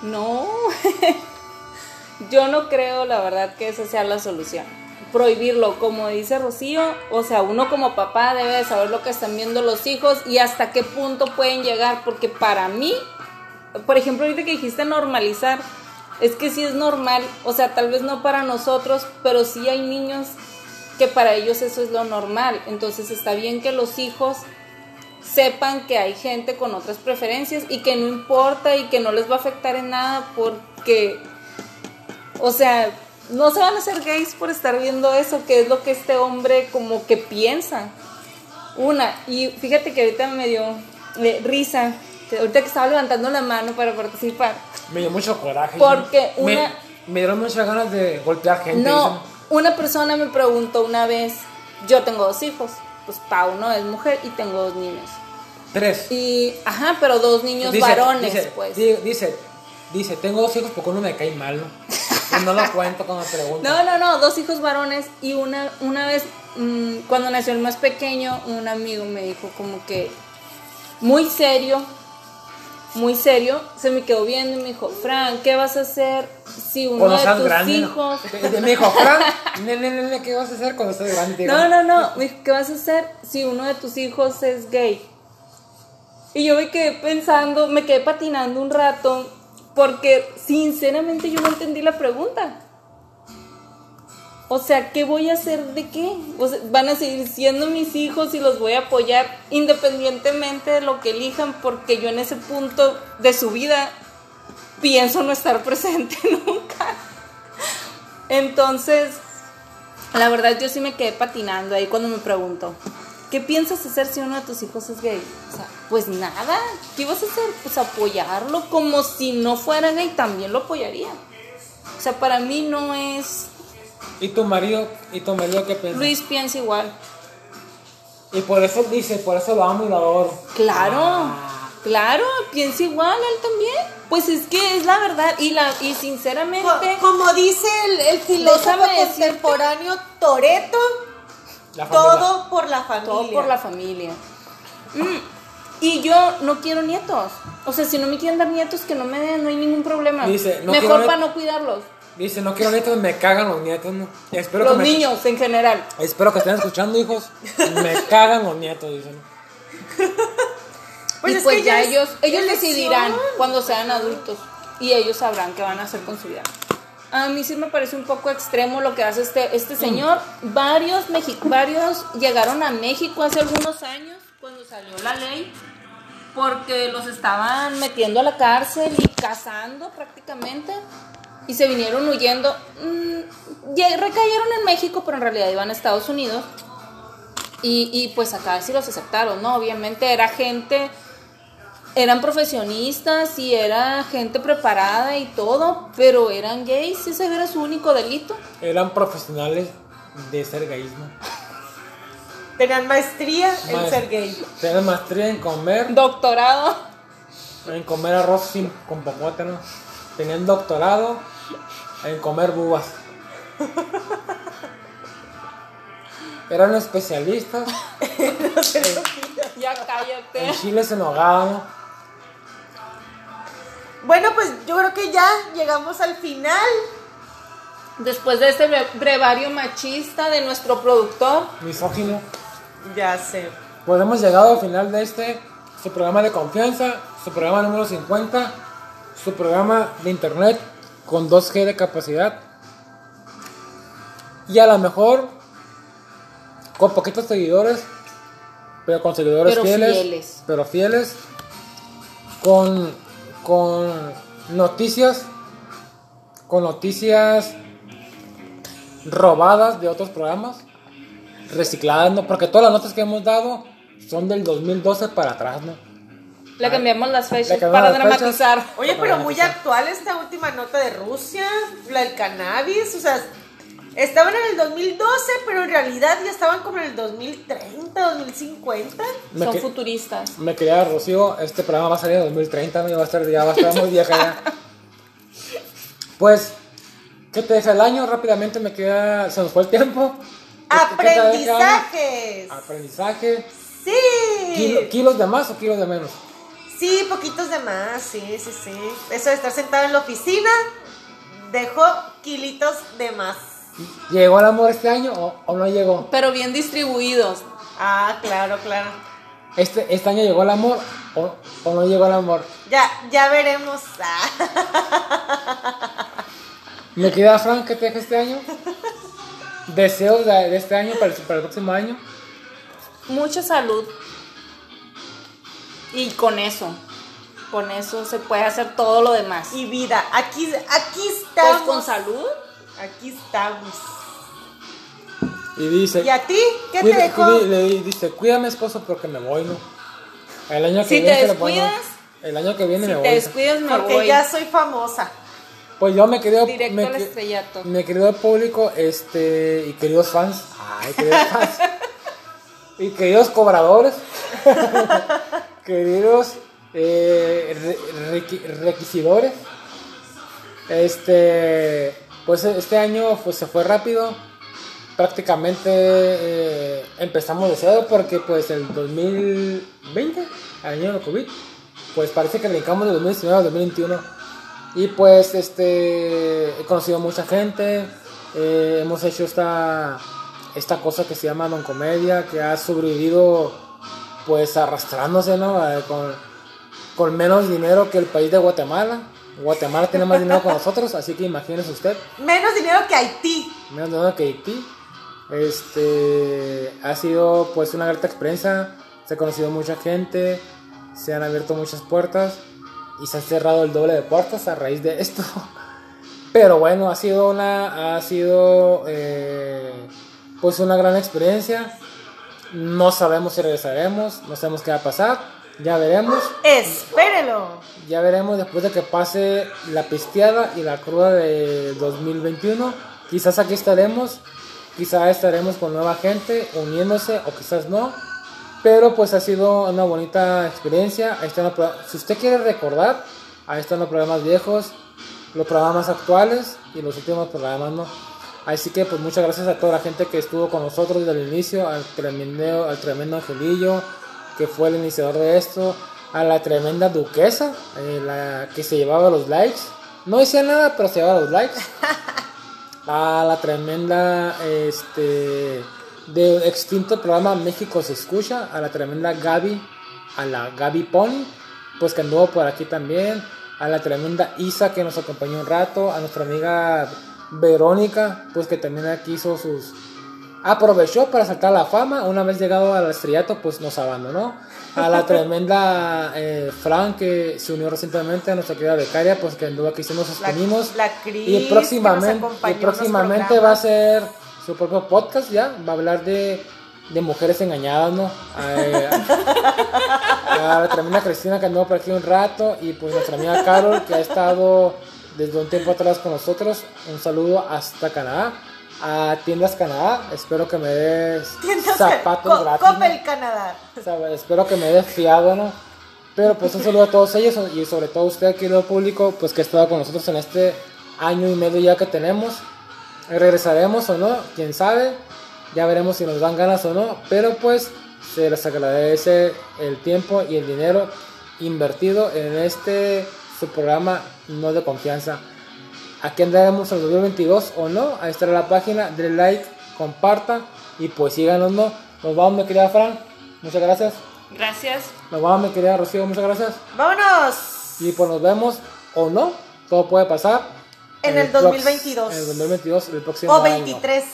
No, yo no creo la verdad que esa sea la solución. Prohibirlo, como dice Rocío, o sea, uno como papá debe de saber lo que están viendo los hijos y hasta qué punto pueden llegar, porque para mí, por ejemplo, ahorita que dijiste normalizar, es que sí es normal, o sea, tal vez no para nosotros, pero sí hay niños que para ellos eso es lo normal, entonces está bien que los hijos sepan que hay gente con otras preferencias y que no importa y que no les va a afectar en nada porque, o sea, no se van a hacer gays por estar viendo eso, que es lo que este hombre como que piensa. Una, y fíjate que ahorita me dio eh, risa, que ahorita que estaba levantando la mano para participar. Me dio mucho coraje. Porque me, una- me dieron muchas ganas de golpear gente. No, una persona me preguntó una vez, yo tengo dos hijos, pues Pau, ¿no? Es mujer y tengo dos niños. Tres. Y, ajá, pero dos niños Dice- varones, dice, pues. di- Dice, dice, tengo dos hijos porque uno me cae mal, ¿no? No lo cuento cuando me preguntan. No, no, no, dos hijos varones y una, una vez, mm, cuando nació el más pequeño, un amigo me dijo como que, muy serio, muy serio, se me quedó viendo y me dijo, Fran, ¿qué vas a hacer si uno Cuando de tus grande. ¿no? hijos... Y Me dijo, Fran, nene, nene, ¿qué vas a hacer cuando estés grande? Digo, No, no, no, me dijo, ¿qué vas a hacer si uno de tus hijos es gay? Y yo me quedé pensando, me quedé patinando un rato, porque sinceramente yo no entendí la pregunta. O sea, ¿qué voy a hacer de qué? Van a seguir siendo mis hijos y los voy a apoyar independientemente de lo que elijan, porque yo en ese punto de su vida pienso no estar presente nunca. Entonces, la verdad yo sí me quedé patinando ahí cuando me preguntó, ¿qué piensas hacer si uno de tus hijos es gay? O sea, pues nada, ¿qué ibas a hacer? Pues apoyarlo como si no fuera gay, también lo apoyaría. O sea, para mí no es... ¿Y tu marido? ¿Y tu marido qué piensa? Luis piensa igual. Y por eso dice, por eso lo amo y lo adoro. Claro, Ah. claro, piensa igual él también. Pues es que es la verdad y la y sinceramente Co- Como dice el, el filósofo contemporáneo Toreto, La todo por la familia. todo por la familia. Mm, Y yo no quiero nietos. O sea, si no me quieren dar nietos, que no me den, no hay ningún problema. Dice, no Mejor para no cuidarlos. Dice, no quiero nietos, me cagan los nietos, ¿no? Espero Los que me- niños en general. Espero que estén escuchando, hijos. Me cagan los nietos, dicen. Pues y es pues que ya ellos, ellos decidirán cuando sean adultos. Y ellos sabrán qué van a hacer con su vida. A mí sí me parece un poco extremo lo que hace este, este señor. Varios, Mexi- llegaron a México hace algunos años cuando salió la ley porque los estaban metiendo a la cárcel y cazando prácticamente y se vinieron huyendo. Mm, recayeron en México, pero en realidad iban a Estados Unidos. Y, y pues acá sí los aceptaron, ¿no? Obviamente era gente, eran profesionistas y era gente preparada y todo, pero eran gays, ese era su único delito. Eran profesionales de ser gays, ¿no? Tenían maestría en ser gay. Tenían maestría en comer, Doctorado. en comer arroz sin, con popote, ¿no? Tenían doctorado en comer bubas. Eran especialistas Ya cállate. en chiles en nogada, ¿no? Bueno, pues yo creo que ya llegamos al final. Después de este bre- brevario machista de nuestro productor, Misógino. Ya sé. Pues hemos llegado al final de este, su programa de confianza, su programa número 50, su programa de internet con 2G de capacidad. Y a lo mejor con poquitos seguidores, pero con seguidores Pero fieles, fieles. pero fieles, con, con noticias, con noticias robadas de otros programas recicladas, ¿no? Porque todas las notas que hemos dado son del 2012 para atrás, ¿no? le cambiamos las fechas cambiamos para las fechas. dramatizar. Oye, Para pero muy actual esta última nota de Rusia, la del cannabis, o sea, estaban en el 2012, pero en realidad ya estaban como en el 2030, 2050. Me, Son que- futuristas. me quería Rocío, este programa va a salir en 2030, ¿no? Ya va a estar, ya va a estar muy vieja ya. Pues, ¿qué te deja el año? Rápidamente me queda, se nos fue el tiempo. Aprendizajes. Aprendizaje. Sí. Kilo- ¿Kilos de más o kilos de menos? Sí, poquitos de más, sí, sí, sí. Eso de estar sentado en la oficina dejó kilitos de más. ¿Llegó el amor este año o, o no llegó? Pero bien distribuidos. Ah, claro, claro. Este, ¿Este año llegó el amor o, o no llegó el amor? Ya, ya veremos. Ah. ¿Me queda Frank que te deja este año? ¿Deseos de, de este año para el, para el próximo año? Mucha salud. Y con eso. Con eso se puede hacer todo lo demás. Y vida, aquí, aquí Pues estamos. con salud. Aquí estamos. Y dice... ¿Y a ti? ¿Qué cuida- te dejó? cuida- le dice, mi esposo porque me voy, ¿no? El año que Si viene te descuidas, El año que viene Si me te voy. descuidas, me Porque voy. ya soy famosa. Pues yo me querido... Directo me al estrellato. Mi querido público este, y queridos fans, ay, queridos fans, y queridos cobradores, queridos eh, re- requi- requisidores, este, pues este año pues, se fue rápido, prácticamente eh, empezamos de cero porque pues el 2020, año del COVID, pues parece que brincamos de 2019 a 2021. Y pues este he conocido mucha gente, eh, hemos hecho esta, esta cosa que se llama non comedia, que ha sobrevivido pues arrastrándose, ¿no? Eh, con, con menos dinero que el país de Guatemala. Guatemala tiene más dinero que nosotros, así que imagínese usted, Menos dinero que Haití. menos dinero que Haití. Este ha sido pues una grata experiencia, se ha conocido mucha gente, se han abierto muchas puertas y se han cerrado el doble de puertas a raíz de esto. Pero bueno, ha sido una, ha sido eh, pues una gran experiencia. No sabemos si regresaremos, no sabemos qué va a pasar, ya veremos. Espérelo. Ya veremos después de que pase la pisteada y la cruda de 2021. Quizás aquí estaremos, quizás estaremos con nueva gente uniéndose o quizás no. Pero pues ha sido una bonita experiencia. Ahí están los si usted quiere recordar, ahí están los programas viejos, los programas actuales y los últimos programas no. Así que pues muchas gracias a toda la gente que estuvo con nosotros desde el inicio, al tremendo, al tremendo Angelillo, que fue el iniciador de esto, a la tremenda duquesa, eh, la que se llevaba los likes. No decía nada, pero se llevaba los likes. A la tremenda, este, del extinto programa México se escucha, a la tremenda Gaby, a la Gaby Pony, pues que anduvo por aquí también, a la tremenda Isa que nos acompañó un rato, a nuestra amiga Verónica, pues que también aquí hizo sus, aprovechó para saltar la fama. Una vez llegado al estrellato, pues nos abandonó. A la tremenda eh, Fran que se unió recientemente a nuestra querida becaria, pues que anduvo aquí haciendo sus La- pininos. la Cris, y próximamente, nos y próximamente va a ser su propio podcast ya. Va a hablar de, de mujeres engañadas, ¿no? A, a la tremenda Cristina que anduvo por aquí un rato. Y pues nuestra amiga Carol que ha estado desde un tiempo atrás con nosotros. Un saludo hasta Canadá. A Tiendas Canadá, espero que me des Tiendas zapatos Co- gratis. Canadá. Espero que me des fiado, ¿no? Pero pues un saludo a todos ellos y sobre todo a usted, querido público, pues que ha estado con nosotros en este año y medio ya que tenemos. Regresaremos o no, quién sabe. Ya veremos si nos dan ganas o no. Pero pues se les agradece el tiempo y el dinero invertido en este su programa no de confianza. Aquí andaremos en el 2022 o no. Ahí estará la página. Denle like, comparta y pues síganos, ¿no? Nos vamos, mi querida Fran. Muchas gracias. Gracias. Nos vamos, mi querida Rocío. Muchas gracias. ¡Vámonos! Y pues nos vemos o no. Todo puede pasar. En el prox- 2022. En el 2022, el próximo O año. 23.